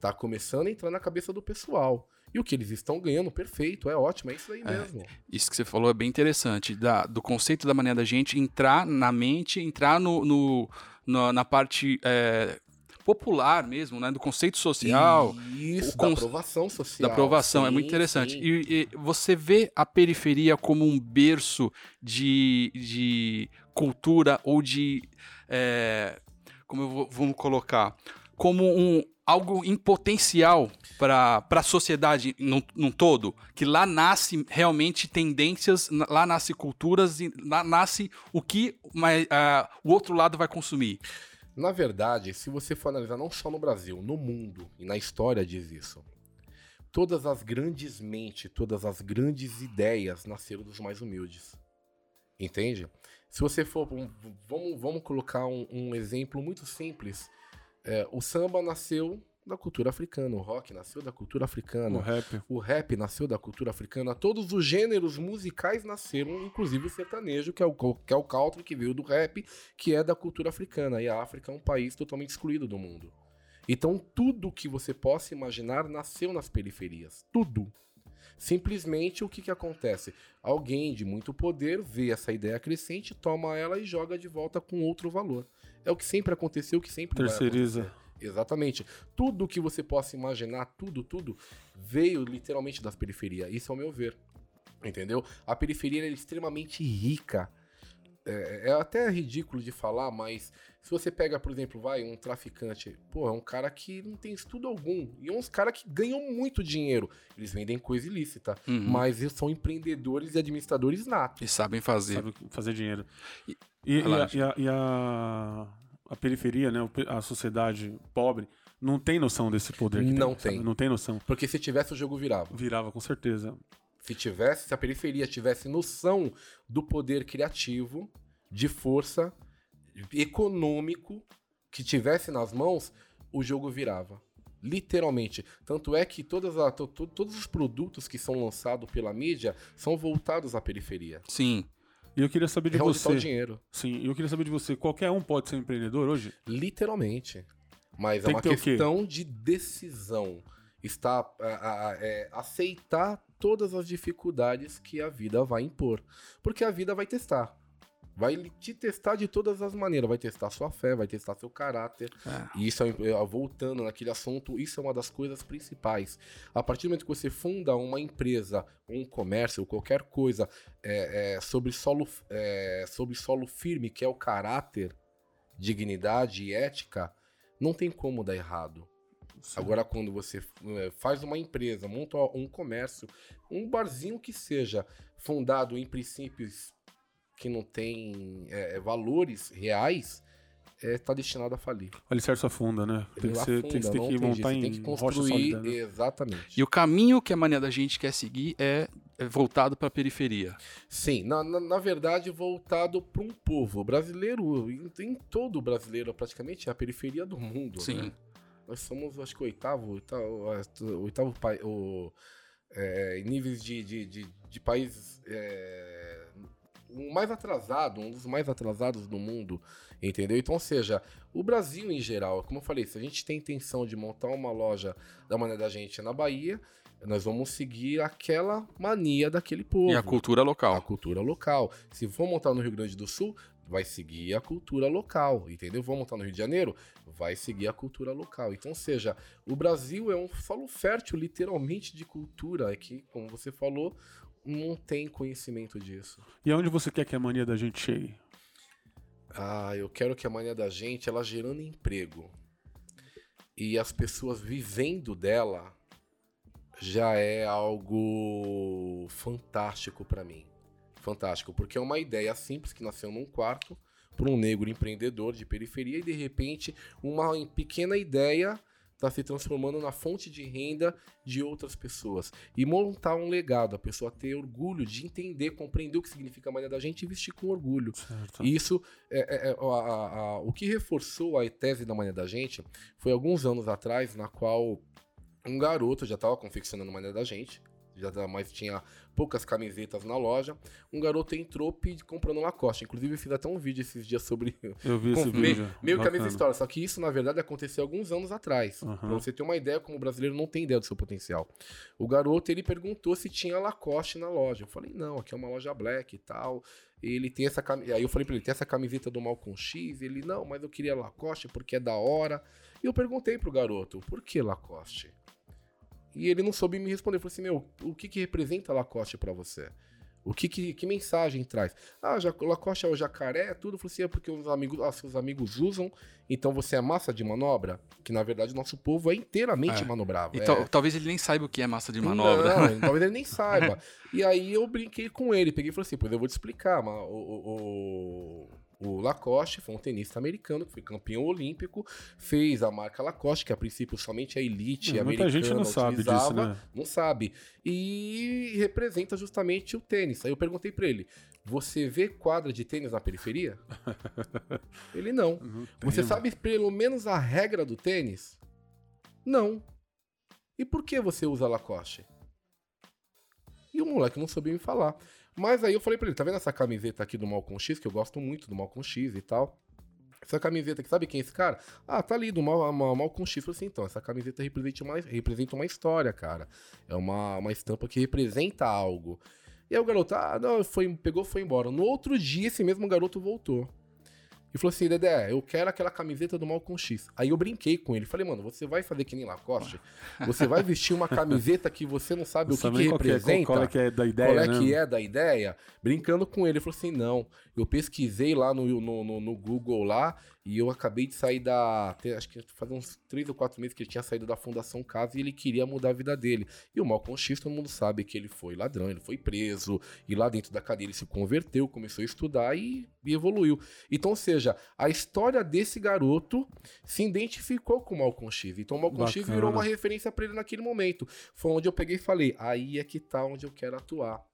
tá começando a entrar na cabeça do pessoal. E o que eles estão ganhando, perfeito, é ótimo, é isso aí mesmo. Isso que você falou é bem interessante, da- do conceito da maneira da gente entrar na mente, entrar no, no- na, na parte é, popular mesmo, né? Do conceito social, Isso, o da aprovação social. da aprovação, é sim, muito interessante. E, e você vê a periferia como um berço de, de cultura ou de. é, como eu vou, vamos colocar? Como um. Algo em potencial para a sociedade num, num todo, que lá nasce realmente tendências, lá nasce culturas, e lá nasce o que mas, ah, o outro lado vai consumir. Na verdade, se você for analisar não só no Brasil, no mundo e na história diz isso. Todas as grandes mentes, todas as grandes ideias nasceram dos mais humildes. Entende? Se você for. vamos, vamos colocar um, um exemplo muito simples. É, o samba nasceu da cultura africana. O rock nasceu da cultura africana. O rap. O rap nasceu da cultura africana. Todos os gêneros musicais nasceram, inclusive o sertanejo, que é o, que é o country que veio do rap, que é da cultura africana. E a África é um país totalmente excluído do mundo. Então, tudo que você possa imaginar nasceu nas periferias. Tudo. Simplesmente o que, que acontece? Alguém de muito poder vê essa ideia crescente, toma ela e joga de volta com outro valor. É o que sempre aconteceu, o que sempre Terceiriza. Exatamente. Tudo que você possa imaginar, tudo, tudo, veio literalmente das periferias. Isso é o meu ver. Entendeu? A periferia é extremamente rica. É, é, até ridículo de falar, mas se você pega, por exemplo, vai, um traficante, pô, é um cara que não tem estudo algum. E é uns caras que ganham muito dinheiro. Eles vendem coisa ilícita. Uhum. Mas eles são empreendedores e administradores natos. E sabem fazer. Sabe fazer dinheiro. E- E, e, a, e, a, e a- a periferia, né? A sociedade pobre não tem noção desse poder que Não sabe? tem. Não tem noção. Porque se tivesse, o jogo virava. Virava com certeza. Se tivesse, se a periferia tivesse noção do poder criativo, de força, econômico, que tivesse nas mãos, o jogo virava. Literalmente. Tanto é que todas a- to- to- todos os produtos que são lançados pela mídia são voltados à periferia. Sim. E eu queria saber de É onde está o você. dinheiro. Sim, eu queria saber de você. Qualquer um pode ser empreendedor hoje? Literalmente. Mas Tem é uma que questão de decisão. Está a- a- a- é, aceitar todas as dificuldades que a vida vai impor. Porque a vida vai testar. Vai te testar de todas as maneiras. Vai testar sua fé, vai testar seu caráter. É. E isso, é, é, voltando naquele assunto, isso é uma das coisas principais. A partir do momento que você funda uma empresa, um comércio, qualquer coisa é, é, sobre, solo, é, sobre solo firme, que é o caráter, dignidade e ética, não tem como dar errado. Agora, quando você faz uma empresa, monta um comércio, um barzinho que seja fundado em princípios que não tem é, valores reais, está destinado a falir. O alicerce afunda, né? Tem que, ser, tem, afunda, tem que tem montar jeito, em tem que rocha construir sólida. Né? exatamente. E o caminho que a mania da gente quer seguir é, é voltado para a periferia. Sim, na, na, na verdade, voltado para um povo. O brasileiro, em, em todo o brasileiro, praticamente, é a periferia do mundo. Sim. né? Nós somos, acho que, o oitavo, oitavo, oitavo o, é, em níveis de, de, de, de país é, o mais atrasado, um dos mais atrasados do mundo, entendeu? Então, ou seja, o Brasil em geral, como eu falei, se a gente tem intenção de montar uma loja da maneira da gente na Bahia, nós vamos seguir aquela mania daquele povo E a cultura a local. cultura local. Se for montar no Rio Grande do Sul, vai seguir a cultura local, entendeu? Vou montar no Rio de Janeiro, vai seguir a cultura local. Então, seja, o Brasil é um solo fértil, literalmente, de cultura, é que, como você falou, não tem conhecimento disso. E aonde você quer que a mania da gente chegue? Ah, eu quero que a mania da gente, ela gerando emprego e as pessoas vivendo dela, já é algo fantástico pra mim. Fantástico, porque é uma ideia simples que nasceu num quarto por um negro empreendedor de periferia e de repente uma pequena ideia está se transformando na fonte de renda de outras pessoas. E montar um legado, a pessoa ter orgulho de entender, compreender o que significa a maneira da gente e vestir com orgulho. Certo. E isso, é, é, é, a- a- a- o que reforçou a tese da manhã da gente foi alguns anos atrás, na qual um garoto já estava confeccionando a manhã da gente, já mas tinha poucas camisetas na loja. Um garoto entrou comprando Lacoste. Inclusive, eu fiz até um vídeo esses dias sobre. Eu vi esse meio, vídeo. meio que a mesma Bacana. história. Só que isso, na verdade, aconteceu alguns anos atrás. Aham. Pra você ter uma ideia, como o brasileiro não tem ideia do seu potencial. O garoto, ele perguntou se tinha Lacoste na loja. Eu falei, não, aqui é uma loja black e tal. Ele tem essa camiseta. Aí eu falei pra ele, tem essa camiseta do Malcolm X? Ele, não, mas eu queria Lacoste porque é da hora. E eu perguntei pro garoto, por que Lacoste? E ele não soube me responder. Eu falei assim, meu, o que que representa Lacoste pra você? O que, que, que mensagem traz? Ah, já, Lacoste é o jacaré, tudo. Eu falei assim, é porque os amigos, ah, seus amigos usam, então você é massa de manobra? Que na verdade o nosso povo é inteiramente É. manobrável. É... tal- talvez ele nem saiba o que é massa de manobra. Não, talvez ele nem saiba. e aí eu brinquei com ele, peguei e falei assim, pois eu vou te explicar, mas o, o, o, o Lacoste foi um tenista americano que foi campeão olímpico, fez a marca Lacoste, que a princípio somente a elite É, americana muita gente não sabe disso, né? não sabe. E representa justamente o tênis. Aí eu perguntei pra ele, você vê quadra de tênis na periferia? ele não. Não Você sabe pelo menos a regra do tênis? Não. E por que você usa Lacoste? E o moleque não sabia me falar. Mas aí eu falei pra ele, tá vendo essa camiseta aqui do Malcolm X, que eu gosto muito do Malcolm X e tal? Essa camiseta aqui, sabe quem é esse cara? Ah, tá ali, do Mal, Mal, Malcolm X. Eu falei assim, então, essa camiseta representa uma, representa uma história, cara. É uma, uma estampa que representa algo. E aí o garoto, ah, não, foi, pegou, foi embora. No outro dia, esse mesmo garoto voltou. E falou assim, Dedé, eu quero aquela camiseta do Malcolm X. Aí eu brinquei com ele. Falei, mano, você vai fazer que nem Lacoste? Você vai vestir uma camiseta que você não sabe não o que, que representa? É, qual, qual, é que é da ideia, Qual é né? que é da ideia? Brincando com ele. Ele falou assim, não. Eu pesquisei lá no, no, no, no Google lá e eu acabei de sair da. Acho que faz uns três ou quatro meses que ele tinha saído da Fundação Casa e ele queria mudar a vida dele. E o Malcolm X, todo mundo sabe que ele foi ladrão, ele foi preso, e lá dentro da cadeia ele se converteu, começou a estudar e, e evoluiu. Então, ou seja, a história desse garoto se identificou com o Malcolm X. Então o Malcolm Bacana. X virou uma referência para ele naquele momento. Foi onde eu peguei e falei: aí é que tá onde eu quero atuar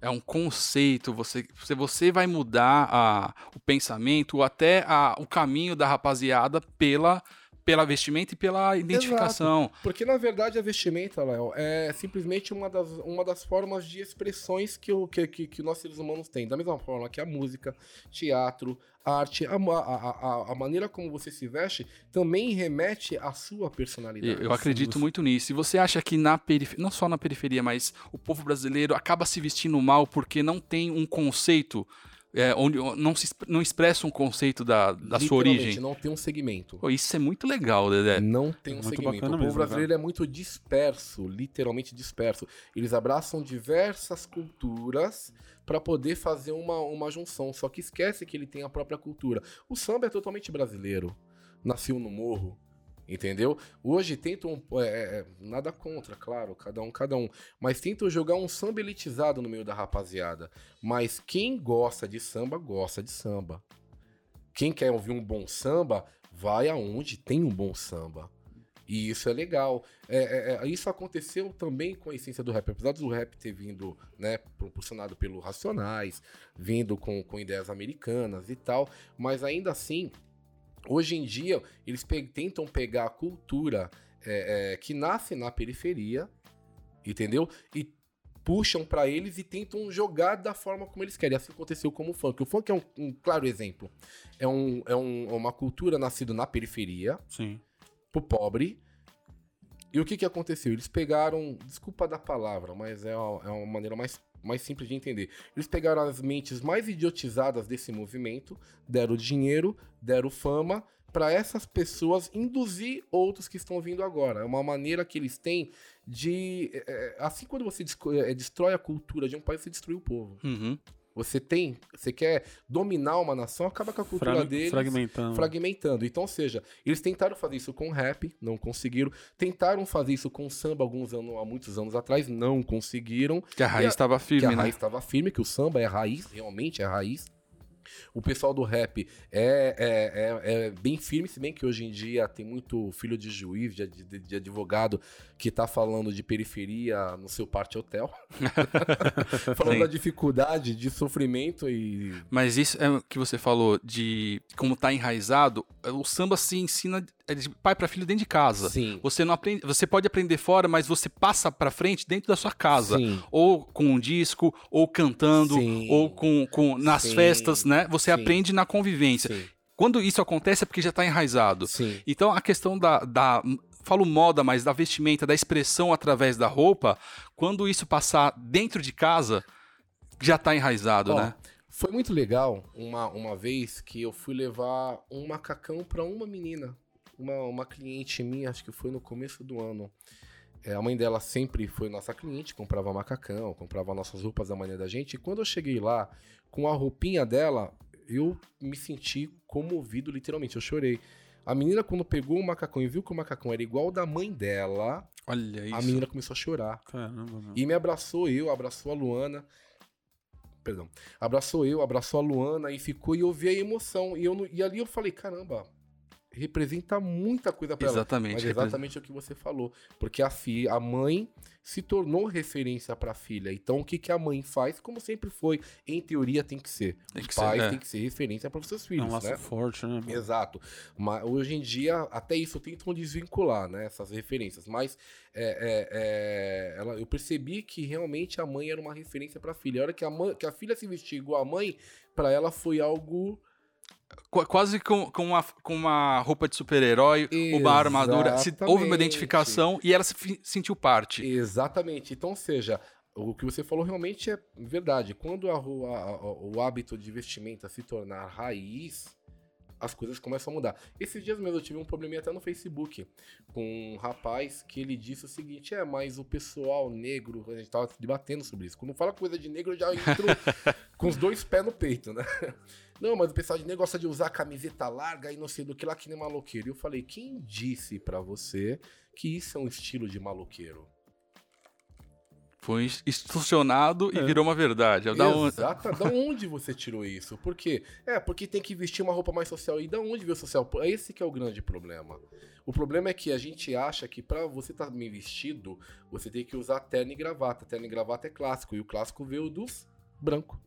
é um conceito, você, você vai mudar a, o pensamento ou até a, o caminho da rapaziada pela, pela vestimenta e pela identificação. Exato. Porque, na verdade, a vestimenta, Léo, é simplesmente uma das, uma das formas de expressões que, o, que, que, que nós seres humanos têm. Da mesma forma que a música, teatro, arte, a, a, a, a, maneira como você se veste também remete à sua personalidade. Eu acredito muito nisso. E você acha que na periferia, não só na periferia, mas o povo brasileiro acaba se vestindo mal porque não tem um conceito é, onde não, se, não expressa um conceito da, da sua origem. não tem um segmento. Pô, isso é muito legal, Dedé. Não tem um segmento. O povo brasileiro é muito disperso, literalmente disperso. Eles abraçam diversas culturas para poder fazer uma, uma junção, só que esquece que ele tem a própria cultura. O samba é totalmente brasileiro. Nasceu no morro, Entendeu? Hoje tentam. É, é, é, nada contra, claro, cada um, cada um. Mas tentam jogar um samba elitizado no meio da rapaziada. Mas quem gosta de samba, gosta de samba. Quem quer ouvir um bom samba, vai aonde tem um bom samba. E isso é legal. É, é, é, isso aconteceu também com a essência do rap. Apesar do rap ter vindo, né, proporcionado pelos Racionais, vindo com, com ideias americanas e tal, mas ainda assim, Hoje em dia, eles pe tentam pegar a cultura é, é, que nasce na periferia, entendeu? E puxam para eles e tentam jogar da forma como eles querem. Assim aconteceu com o funk. O funk é um, um claro exemplo. É, um, é um, uma cultura nascida na periferia, Sim. pro pobre. E o que, que aconteceu? Eles pegaram, desculpa da palavra, mas é uma, é uma maneira mais mais simples de entender. Eles pegaram as mentes mais idiotizadas desse movimento, deram dinheiro, deram fama para essas pessoas induzir outros que estão vindo agora. É uma maneira que eles têm de. É, assim, quando você é, destrói a cultura de um país, você destrui o povo. Uhum. Você tem, você quer dominar uma nação, acaba com a cultura Frag, deles fragmentando. fragmentando. Então, ou seja, eles tentaram fazer isso com rap, não conseguiram. Tentaram fazer isso com samba alguns anos, há muitos anos atrás, não conseguiram. Que a raiz estava firme, que a né? raiz estava firme, que o samba é raiz, realmente é raiz. O pessoal do rap é, é, é, é, bem firme, se bem que hoje em dia tem muito filho de juiz, de, de, de advogado, que tá falando de periferia no seu parte hotel. falando Sim. da dificuldade, de sofrimento e. Mas isso é o que você falou de como tá enraizado. O samba se ensina de pai para filho dentro de casa. Sim. Você não aprende, você pode aprender fora, mas você passa para frente dentro da sua casa, Sim. ou com um disco, ou cantando, Sim. ou com, com nas Sim. festas, né? Você aprende na convivência. Quando isso acontece é porque já está enraizado. Então a questão da, da falo moda, mas da vestimenta, da expressão através da roupa, quando isso passar dentro de casa, já está enraizado, né? Foi muito legal uma, uma vez que eu fui levar um macacão para uma menina, uma, uma cliente minha, acho que foi no começo do ano. É, a mãe dela sempre foi nossa cliente, comprava macacão, comprava nossas roupas da manhã da gente. E quando eu cheguei lá com a roupinha dela, eu me senti comovido, literalmente, eu chorei. A menina, quando pegou o macacão e viu que o macacão era igual da mãe dela, Olha isso. a menina começou a chorar. Caramba, meu. E me abraçou eu, abraçou a Luana. Perdão. Abraçou eu, abraçou a Luana e ficou e eu vi a emoção. E, eu, e ali eu falei, caramba, representa muita coisa pra ela. Exatamente. Mas é representa- exatamente o que você falou. Porque a, fi, a mãe se tornou referência pra filha. Então, o que, que a mãe faz? Como sempre foi, em teoria tem que ser. Tem Os que ser, pais é. têm que ser referência para os seus É filhos, um laço né? forte, né? Exato. Mas hoje em dia, até isso tentam desvincular, né? Essas referências. Mas é, é, é, ela, eu percebi que realmente a mãe era uma referência pra filha. A hora que a, mãe, que a filha se vestia igual a mãe, pra ela foi algo. Qu- Quase com, com, uma, com uma roupa de super-herói, uma armadura. Se- houve uma identificação e ela se sentiu parte. Exatamente. Então, ou seja, o que você falou realmente é verdade. Quando a a- a- o hábito de vestimenta se tornar raiz, as coisas começam a mudar. Esses dias mesmo eu tive um probleminha até no Facebook com um rapaz que ele disse o seguinte: é, mas o pessoal negro, a gente tava debatendo sobre isso. Quando fala coisa de negro, eu já entro com os dois pés no peito, né? Não, mas o pessoal de gosta de usar camiseta larga e não sei do que lá, que nem maloqueiro. E eu falei: quem disse pra você que isso é um estilo de maloqueiro? Foi institucionado e É. virou uma verdade. Da onde- Exata. Da onde você tirou isso? Por quê? É, porque tem que vestir uma roupa mais social. E da onde veio o social? Esse que é o grande problema. O problema é que a gente acha que pra você estar bem vestido, você tem que usar terno e gravata. Terno e gravata é clássico. E o clássico veio dos branco.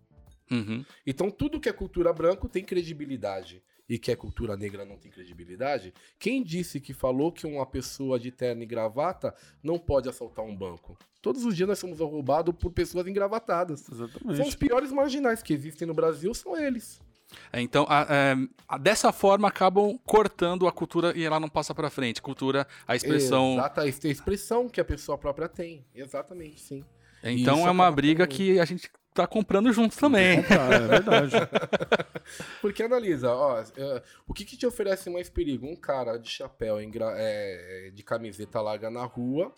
Uhum. Então tudo que é cultura branco tem credibilidade. E que é cultura negra não tem credibilidade. Quem disse que falou que uma pessoa de terno e gravata não pode assaltar um banco? Todos os dias nós somos roubados por pessoas engravatadas. São os Exatamente. piores marginais que existem no Brasil, são eles. É, Então, a- é, a- dessa forma, acabam cortando a cultura e ela não passa pra frente. Cultura, a expressão. Exata, a expressão que a pessoa própria tem. Exatamente, sim. Então Isso é uma briga que a gente tá comprando juntos também. Tá, é verdade. Porque analisa, ó, é, o que, que te oferece mais perigo? Um cara de chapéu, engra- é, de camiseta larga na rua,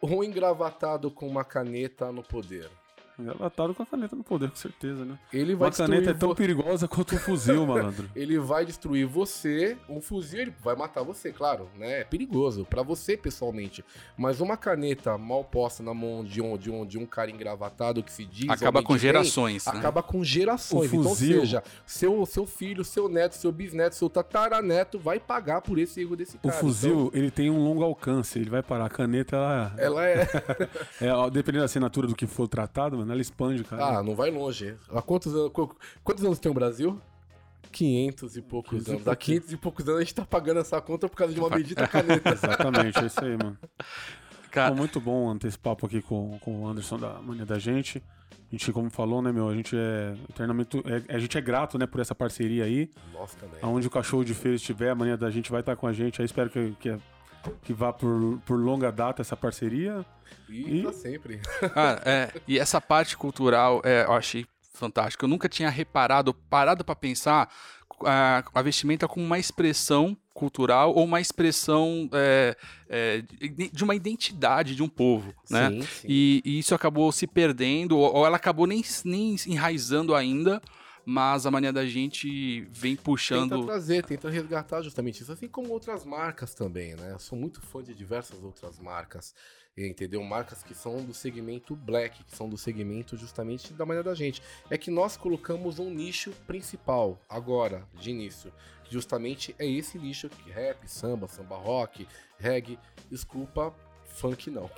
ou engravatado com uma caneta no poder? Engravatado com a caneta no poder, com certeza, né? Ele vai Uma caneta é tão vo- perigosa quanto um fuzil, malandro. Ele vai destruir você, um fuzil ele vai matar você, claro, né? É perigoso pra você pessoalmente. Mas uma caneta mal posta na mão de um, de um, de um cara engravatado que se diz Acaba com de bem, gerações. né? acaba com gerações. O Então, fuzil- seja, seu, seu filho, seu neto, seu bisneto, seu tataraneto vai pagar por esse erro desse O cara. fuzil, ele tem um longo alcance, ele vai parar. A caneta, ela, Então, ela é. é, dependendo da assinatura do que for tratado, mano, ela expande, cara. Ah, não vai longe. Há quantos anos, qu- quantos anos tem o Brasil? 500 e poucos 500 e anos. Há pouquinho. 500 e poucos anos a gente tá pagando essa conta por causa de uma bendita caneta. Exatamente, é isso aí, mano. Cara, Bom, muito bom ter esse papo aqui com, com o Anderson da Mania da Gente. A gente, como falou, né, meu, a gente é eternamente. é- a gente é grato, né, por essa parceria aí. Nossa, também. Aonde o cachorro de feira estiver, a Mania da Gente vai estar com a gente. Aí espero que, que, que vá por, por longa data essa parceria. E, E- pra sempre. Cara, é, e essa parte cultural, é, eu achei fantástico. Eu nunca tinha reparado, parado pra pensar a, a vestimenta como uma expressão cultural ou uma expressão é, é, de de uma identidade de um povo, né? Sim, sim. E, e isso acabou se perdendo, ou, ou ela acabou nem, nem enraizando ainda, mas a mania da gente vem Tenta puxando. trazer, tenta resgatar justamente isso, assim como outras marcas também, né? Eu sou muito fã de diversas outras marcas, entendeu? Marcas que são do segmento black, que são do segmento justamente da maneira da gente. É que nós colocamos um nicho principal, agora, de início. Justamente é esse nicho que rap, samba, samba rock, reggae, desculpa, funk não.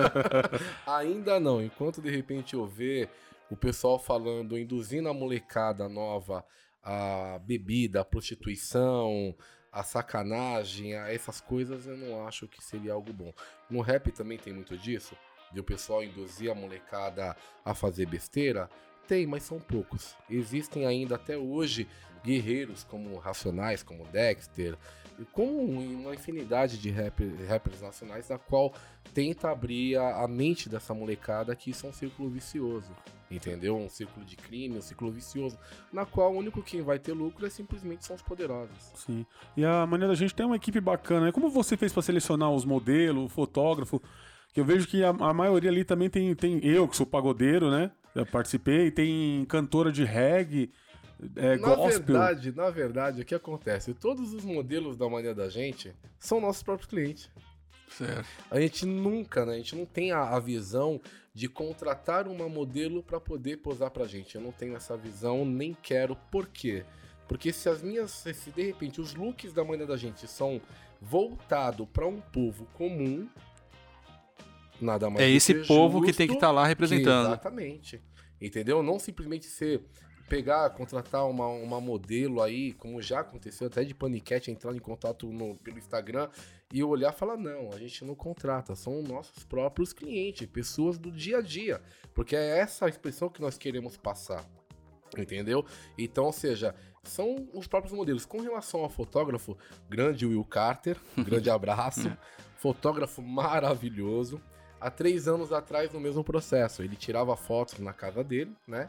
Ainda não, enquanto de repente eu ver o pessoal falando, induzindo a molecada nova a bebida, a prostituição, a sacanagem, a essas coisas, eu não acho que seria algo bom. No rap também tem muito disso, de o pessoal induzir a molecada a fazer besteira. Tem, mas são poucos. Existem ainda até hoje guerreiros como Racionais, como Dexter, como uma infinidade de rap, rappers nacionais, da qual tenta abrir a, a mente dessa molecada que isso é um círculo vicioso. Entendeu? Um círculo de crime, um círculo vicioso, na qual o único quem vai ter lucro é simplesmente são os poderosos. Sim. E a Mania da Gente tem uma equipe bacana. né? Como você fez pra selecionar os modelos, o fotógrafo? Que eu vejo que a, a maioria ali também tem, tem eu, que sou pagodeiro, né? Eu participei, tem cantora de reggae, é, na gospel. verdade, na verdade, o que acontece? Todos os modelos da mania da gente são nossos próprios clientes. Certo. A gente nunca, né? A gente não tem a, a visão de contratar uma modelo para poder posar pra gente. Eu não tenho essa visão, nem quero. Por quê? Porque se as minhas, se de repente os looks da manhã da gente são voltados para um povo comum, nada mais É esse que povo que tem que estar lá representando. Exatamente. Entendeu? Não simplesmente ser pegar, contratar uma, uma modelo aí, como já aconteceu até de paniquete, entrar em contato no, pelo Instagram e olhar e falar, não, a gente não contrata, são nossos próprios clientes, pessoas do dia a dia. Porque é essa a expressão que nós queremos passar. Entendeu? Então, ou seja, são os próprios modelos. Com relação ao fotógrafo, grande Will Carter, um grande abraço, fotógrafo maravilhoso. Há três anos atrás, no mesmo processo, ele tirava fotos na casa dele, né?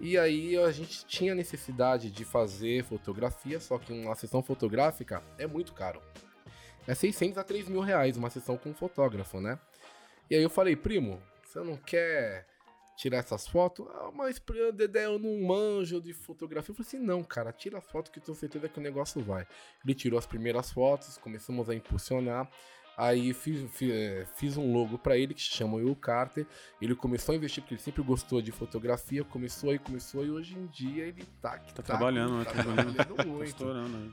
E aí a gente tinha necessidade de fazer fotografia, só que uma sessão fotográfica é muito caro. É 600 a 3 mil reais uma sessão com um fotógrafo, né? E aí eu falei, primo, você não quer tirar essas fotos? Ah, mas Dedé, eu não manjo de fotografia. Eu falei assim, não, cara, tira as fotos que eu tenho certeza que o negócio vai. Ele tirou as primeiras fotos, começamos a impulsionar. Aí fiz, fiz, fiz um logo para ele que se chama Will Carter. Ele começou a investir porque ele sempre gostou de fotografia. Começou aí, começou e hoje em dia ele tá, Tá trabalhando, né? tá Trabalhando. trabalhando Tá muito. estourando, né?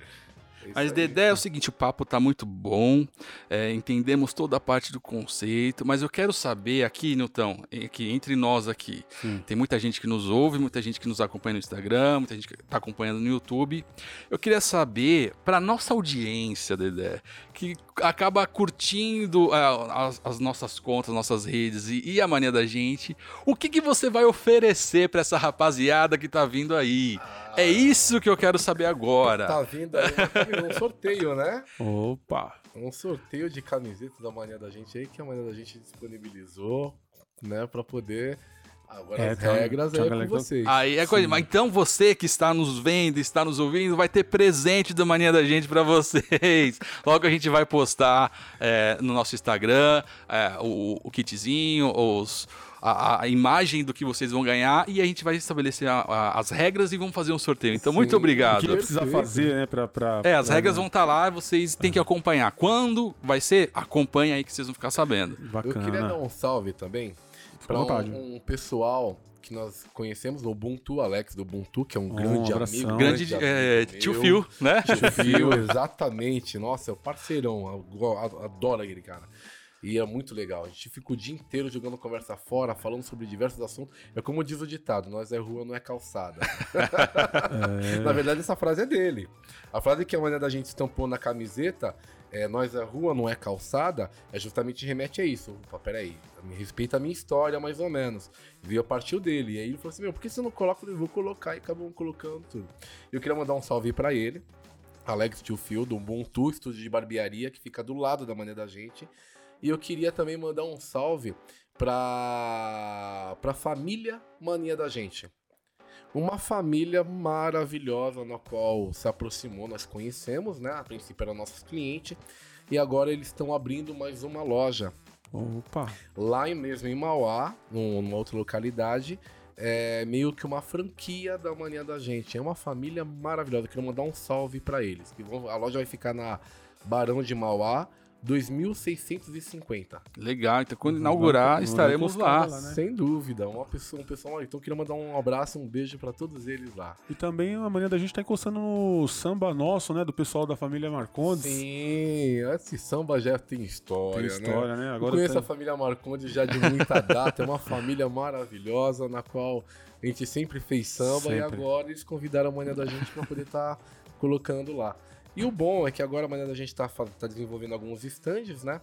É Mas. Dedé, é o seguinte, o papo tá muito bom, é, entendemos toda a parte do conceito, mas eu quero saber aqui, Nilton, aqui, entre nós aqui, Sim. tem muita gente que nos ouve, muita gente que nos acompanha no Instagram, muita gente que tá acompanhando no YouTube. Eu queria saber, pra nossa audiência, Dedé, que acaba curtindo ah, as, as nossas contas, nossas redes e, e a mania da gente, o que, que você vai oferecer pra essa rapaziada que tá vindo aí? É isso que eu quero saber agora. Tá vindo aí um sorteio, né? Opa! Um sorteio de camisetas da Mania da Gente aí, que a Mania da Gente disponibilizou, né? Pra poder. Agora É, as uma- regras aí é galera com que- vocês. Aí é coisa. Mas então você que está nos vendo, está nos ouvindo, vai ter presente do Mania da Gente pra vocês. Logo a gente vai postar é, no nosso Instagram é, o, o kitzinho, os, a, a imagem do que vocês vão ganhar e a gente vai estabelecer a- a- as regras e vamos fazer um sorteio. Então, muito Sim. O obrigado. que precisa fazer, né? Pra, pra, É, as pra- regras vão estar lá, vocês têm que acompanhar. Quando vai ser? Acompanha aí que vocês vão ficar sabendo. Eu Bacana. queria dar um salve também pra vontade. um, um pessoal que nós conhecemos, o Ubuntu, Alex do Ubuntu, que é um Um grande abração. amigo. Grande é, amigo tio. Phil, né? Tio Phil, exatamente. Nossa, é o parceirão. eu Adoro aquele cara. E é muito legal. A gente fica o dia inteiro jogando conversa fora, falando sobre diversos assuntos. É como diz o ditado: nós é rua, não é calçada. Na verdade, essa frase é dele. A frase que a maneira da gente estampou na camiseta, é, nós é rua, não é calçada, é justamente remete a isso. Opa, peraí, me respeita a minha história, mais ou menos. Veio a partir dele. E aí ele falou assim: meu, por que você não coloca? Eu vou colocar e acabamos colocando tudo. Eu queria mandar um salve pra ele. Alex Tiofield, do Ubuntu, estúdio de barbearia, que fica do lado da maneira da gente. E eu queria também mandar um salve pra, pra família mania da gente. Uma família maravilhosa na qual se aproximou, nós conhecemos, né? A princípio eram nossos clientes. E agora eles estão abrindo mais uma loja Opa! lá em, mesmo em Mauá, num- numa outra localidade. É meio que uma franquia da mania da gente. É uma família maravilhosa. Eu quero mandar um salve pra eles. Que vão- a loja vai ficar na Barão de Mauá, 2650. Legal, então quando Vamos inaugurar, dar- estaremos lá. lá, né? Sem dúvida. Uma pessoa, um pessoal. Então eu queria mandar um abraço, um beijo pra todos eles lá. E também a mania da gente tá encostando no samba nosso, né? Do pessoal da família Marcondes. Sim, esse samba já tem história, Tem história, né? Eu Agora conheço tá- a família Marcondes já de muita data, é uma família maravilhosa na qual a gente sempre fez samba e Sempre. agora eles convidaram a manhã da gente para poder estar colocando lá. E o bom é que agora a manhã da gente está tá desenvolvendo alguns stands, né?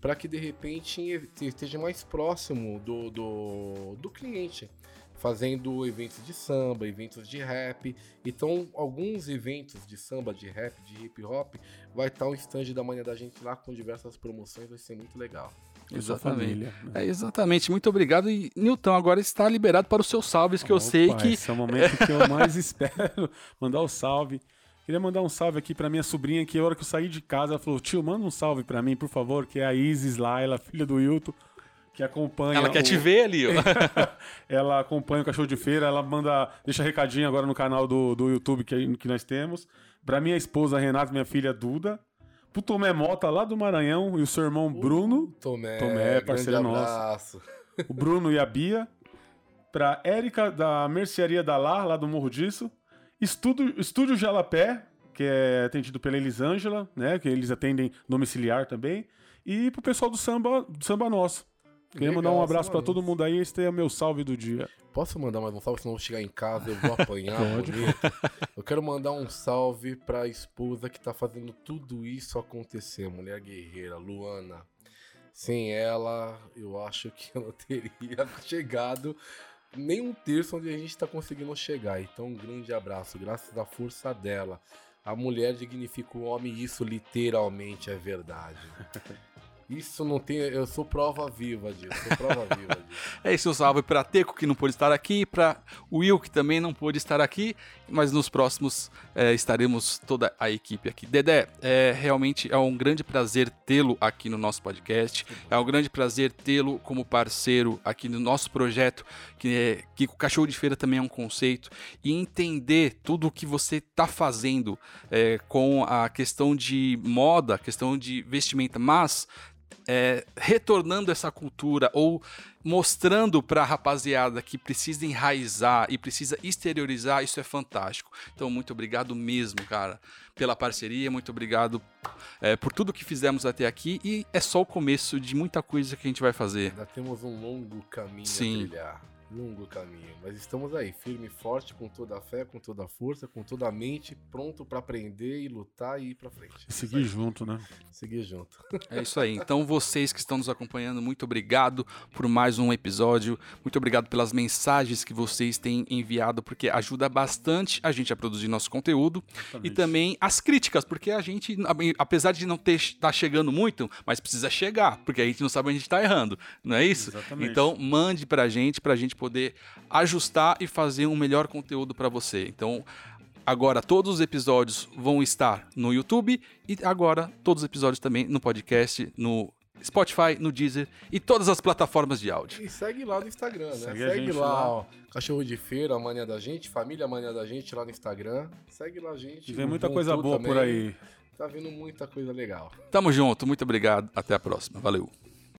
Para que de repente esteja mais próximo do, do, do cliente, fazendo eventos de samba, eventos de rap. Então, alguns eventos de samba, de rap, de hip hop, vai estar um stand da manhã da gente lá com diversas promoções, vai ser muito legal. Exatamente. família. né? É, exatamente, muito obrigado. E Nilton, agora está liberado para os seus salves, que eu sei Opa, que. Esse é o momento que eu mais espero. Mandar o salve. Queria mandar um salve aqui pra minha sobrinha, que a hora que eu saí de casa, ela falou: tio, manda um salve pra mim, por favor, que é a Isis Laila, filha do Wilton, que acompanha. Ela quer o- te ver ali, ó. ela acompanha o Cachorro de Feira, ela manda, deixa recadinho agora no canal do, do YouTube que, que nós temos. Pra minha esposa Renata, minha filha Duda. Pro Tomé Mota, lá do Maranhão, e o seu irmão Bruno, Tomé, Tomé, parceiro nosso. o Bruno e a Bia. Pra Érica, da Mercearia da Lá, lá do Morro Disso. Estúdio, Estúdio Jalapé, que é atendido pela Elisângela, né? Que eles atendem domiciliar também. E pro pessoal do samba, do samba nosso. Queria mandar um abraço pra todo mundo aí. Esse é meu salve do dia. Posso mandar mais um salve, senão eu vou chegar em casa eu vou apanhar Pode. Eu quero mandar um salve pra esposa que tá fazendo tudo isso acontecer, mulher guerreira, Luana. Sem ela, eu acho que eu não teria chegado nem um terço onde a gente tá conseguindo chegar. Então, um grande abraço, graças à força dela. A mulher dignifica o homem e isso literalmente é verdade. Isso não tem. Eu sou prova viva disso. Sou prova viva disso. É esse o salve para Teco, que não pôde estar aqui, para Will, que também não pôde estar aqui, mas nos próximos é, estaremos toda a equipe aqui. Dedé, é, realmente é um grande prazer tê-lo aqui no nosso podcast, é um grande prazer tê-lo como parceiro aqui no nosso projeto, que, é, que o Cachorro de Feira também é um conceito, e entender tudo o que você está fazendo é, com a questão de moda, questão de vestimenta, mas é, retornando essa cultura ou mostrando para a rapaziada que precisa enraizar e precisa exteriorizar, isso é fantástico. Então, muito obrigado mesmo, cara, pela parceria, muito obrigado é, por tudo que fizemos até aqui e é só o começo de muita coisa que a gente vai fazer. Ainda temos um longo caminho Sim. a trilhar. Longo caminho. Mas estamos aí, firme e forte, com toda a fé, com toda a força, com toda a mente, pronto pra aprender e lutar e ir pra frente. E seguir junto, né? Seguir junto. É isso aí. Então, vocês que estão nos acompanhando, muito obrigado por mais um episódio. Muito obrigado pelas mensagens que vocês têm enviado, porque ajuda bastante a gente a produzir nosso conteúdo. E Exatamente. também as críticas, porque a gente, apesar de não ter tá chegando muito, mas precisa chegar, porque a gente não sabe onde a gente tá errando, não é isso? Exatamente. Então, mande pra gente, pra gente poder ajustar e fazer um melhor conteúdo pra você. Então, agora todos os episódios vão estar no YouTube e agora todos os episódios também no podcast, no Spotify, no Deezer e todas as plataformas de áudio. E segue lá no Instagram, né? Segue Segue, a gente lá, lá. ó. Cachorro de Feira, a Mania da Gente, Família Mania da Gente lá no Instagram. Segue lá, gente. E vem muita coisa boa por também. aí. Tá vindo muita coisa legal. Tamo junto, muito obrigado, até a próxima. Valeu.